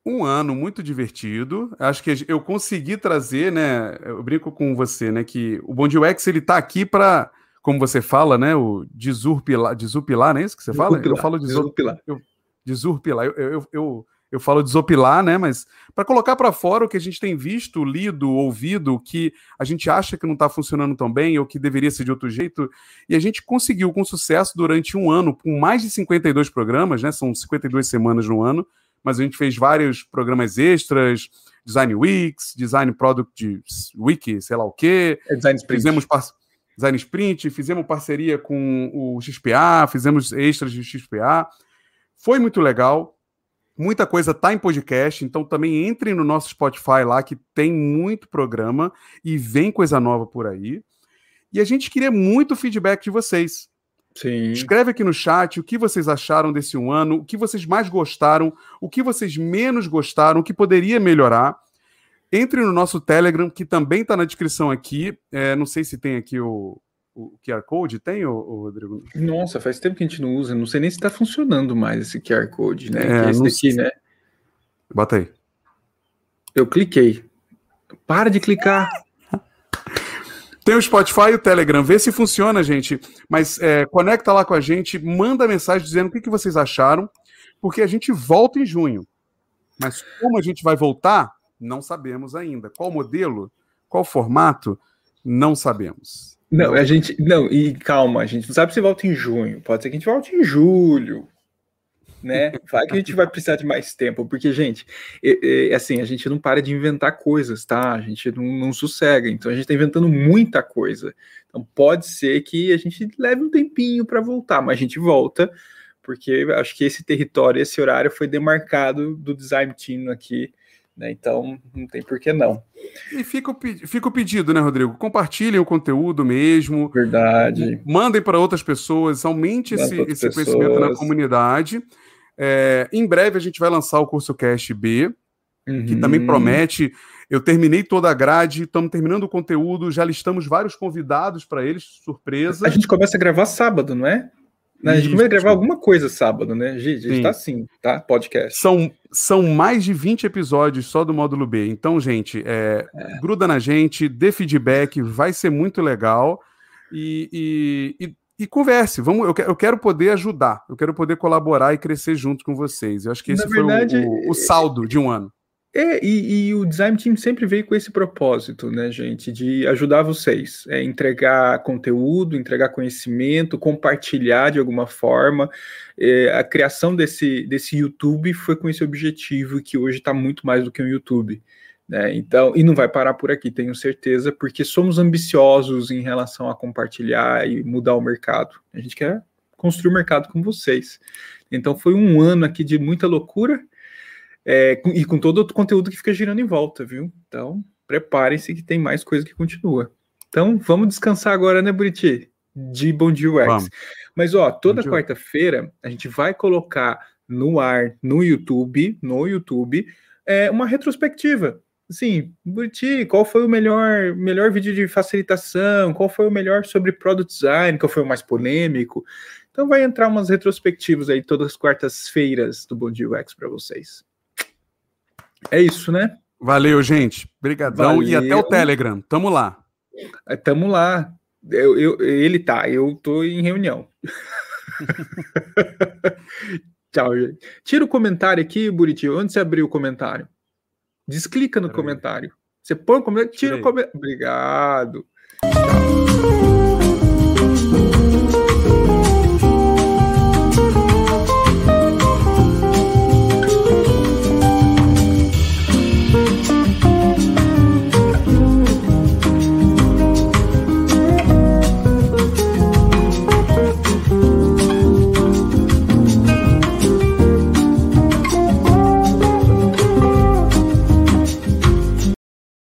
Um ano muito divertido. Acho que eu consegui trazer, né? Eu brinco com você, né? Que o Bom ele tá aqui para, como você fala, né? O desurpilar, desurpilar, não é isso que você fala? Eu falo desurpilar. Eu, desurpilar. Eu, eu, eu, eu falo desopilar, né? Mas para colocar para fora o que a gente tem visto, lido, ouvido, que a gente acha que não está funcionando tão bem ou que deveria ser de outro jeito, e a gente conseguiu com sucesso durante um ano, com mais de 52 programas, né? São 52 semanas no ano, mas a gente fez vários programas extras, Design Weeks, Design Product Wiki, sei lá o quê. É design Sprint. Fizemos par... Design Sprint, fizemos parceria com o XPA, fizemos extras de XPA. Foi muito legal Muita coisa tá em podcast, então também entre no nosso Spotify lá, que tem muito programa e vem coisa nova por aí. E a gente queria muito feedback de vocês. Sim. Escreve aqui no chat o que vocês acharam desse um ano, o que vocês mais gostaram, o que vocês menos gostaram, o que poderia melhorar. Entre no nosso Telegram, que também está na descrição aqui. É, não sei se tem aqui o, o QR Code? Tem, o, Rodrigo? Nossa, faz tempo que a gente não usa. Não sei nem se está funcionando mais esse QR Code, né? É, esse daqui, né? Bota aí. Eu cliquei. Para de clicar. Tem o Spotify e o Telegram. Vê se funciona, gente. Mas é, conecta lá com a gente, manda mensagem dizendo o que, que vocês acharam, porque a gente volta em junho. Mas como a gente vai voltar, não sabemos ainda. Qual modelo? Qual formato? Não sabemos. Não, a gente. Não, e calma, a gente não sabe se volta em junho. Pode ser que a gente volte em julho. Né? Vai que a gente vai precisar de mais tempo, porque, gente, é, é, assim, a gente não para de inventar coisas, tá? A gente não, não sossega, então a gente está inventando muita coisa. Então pode ser que a gente leve um tempinho para voltar, mas a gente volta, porque acho que esse território, esse horário foi demarcado do design team aqui né? Então, não tem por que não. E fica o, fica o pedido, né, Rodrigo? Compartilhem o conteúdo mesmo. Verdade. Mandem para outras pessoas, aumente esse, esse conhecimento na comunidade. É, em breve a gente vai lançar o curso Cast B, uhum. que também promete. Eu terminei toda a grade, estamos terminando o conteúdo, já listamos vários convidados para eles, surpresa. A gente começa a gravar sábado, não é? Né, a gente vai gravar alguma coisa sábado, né? Gente, a gente tá assim, tá? Podcast. São, são mais de 20 episódios só do módulo B. Então, gente, é, é. gruda na gente, dê feedback, vai ser muito legal. E, e, e, e converse. Vamos, eu, eu, quero poder ajudar, eu quero poder colaborar e crescer junto com vocês. Eu acho que esse na foi verdade, o, o, o saldo de um ano. É, e, e, o design team sempre veio com esse propósito, né, gente, de ajudar vocês, é, entregar conteúdo, entregar conhecimento, compartilhar de alguma forma. É, a criação desse, desse YouTube foi com esse objetivo, que hoje está muito mais do que um YouTube. Né? Então, e não vai parar por aqui, tenho certeza, porque somos ambiciosos em relação a compartilhar e mudar o mercado. A gente quer construir o mercado com vocês. Então, foi um ano aqui de muita loucura é, e com todo o conteúdo que fica girando em volta, viu? Então, preparem-se que tem mais coisa que continua. Então, vamos descansar agora, né, Buriti? De Bom Dia UX. Vamos. Mas, ó, toda quarta-feira a gente vai colocar no ar, no YouTube, no YouTube, é, uma retrospectiva. Assim, Buriti, qual foi o melhor, melhor vídeo de facilitação? Qual foi o melhor sobre product design? Qual foi o mais polêmico? Então vai entrar umas retrospectivas aí todas as quartas-feiras do Bom Dia UX para vocês. É isso, né? Valeu, gente. Obrigadão. E até o. Telegram. Tamo lá. É, Tamo lá. Eu, eu- ele tá, eu tô em reunião. Tchau, gente. Tira o comentário aqui, Buriti. Onde você abriu o comentário? Desclica no Peraí. comentário. Você põe o comentário, tira Tirei. o comentário. Obrigado. Tchau.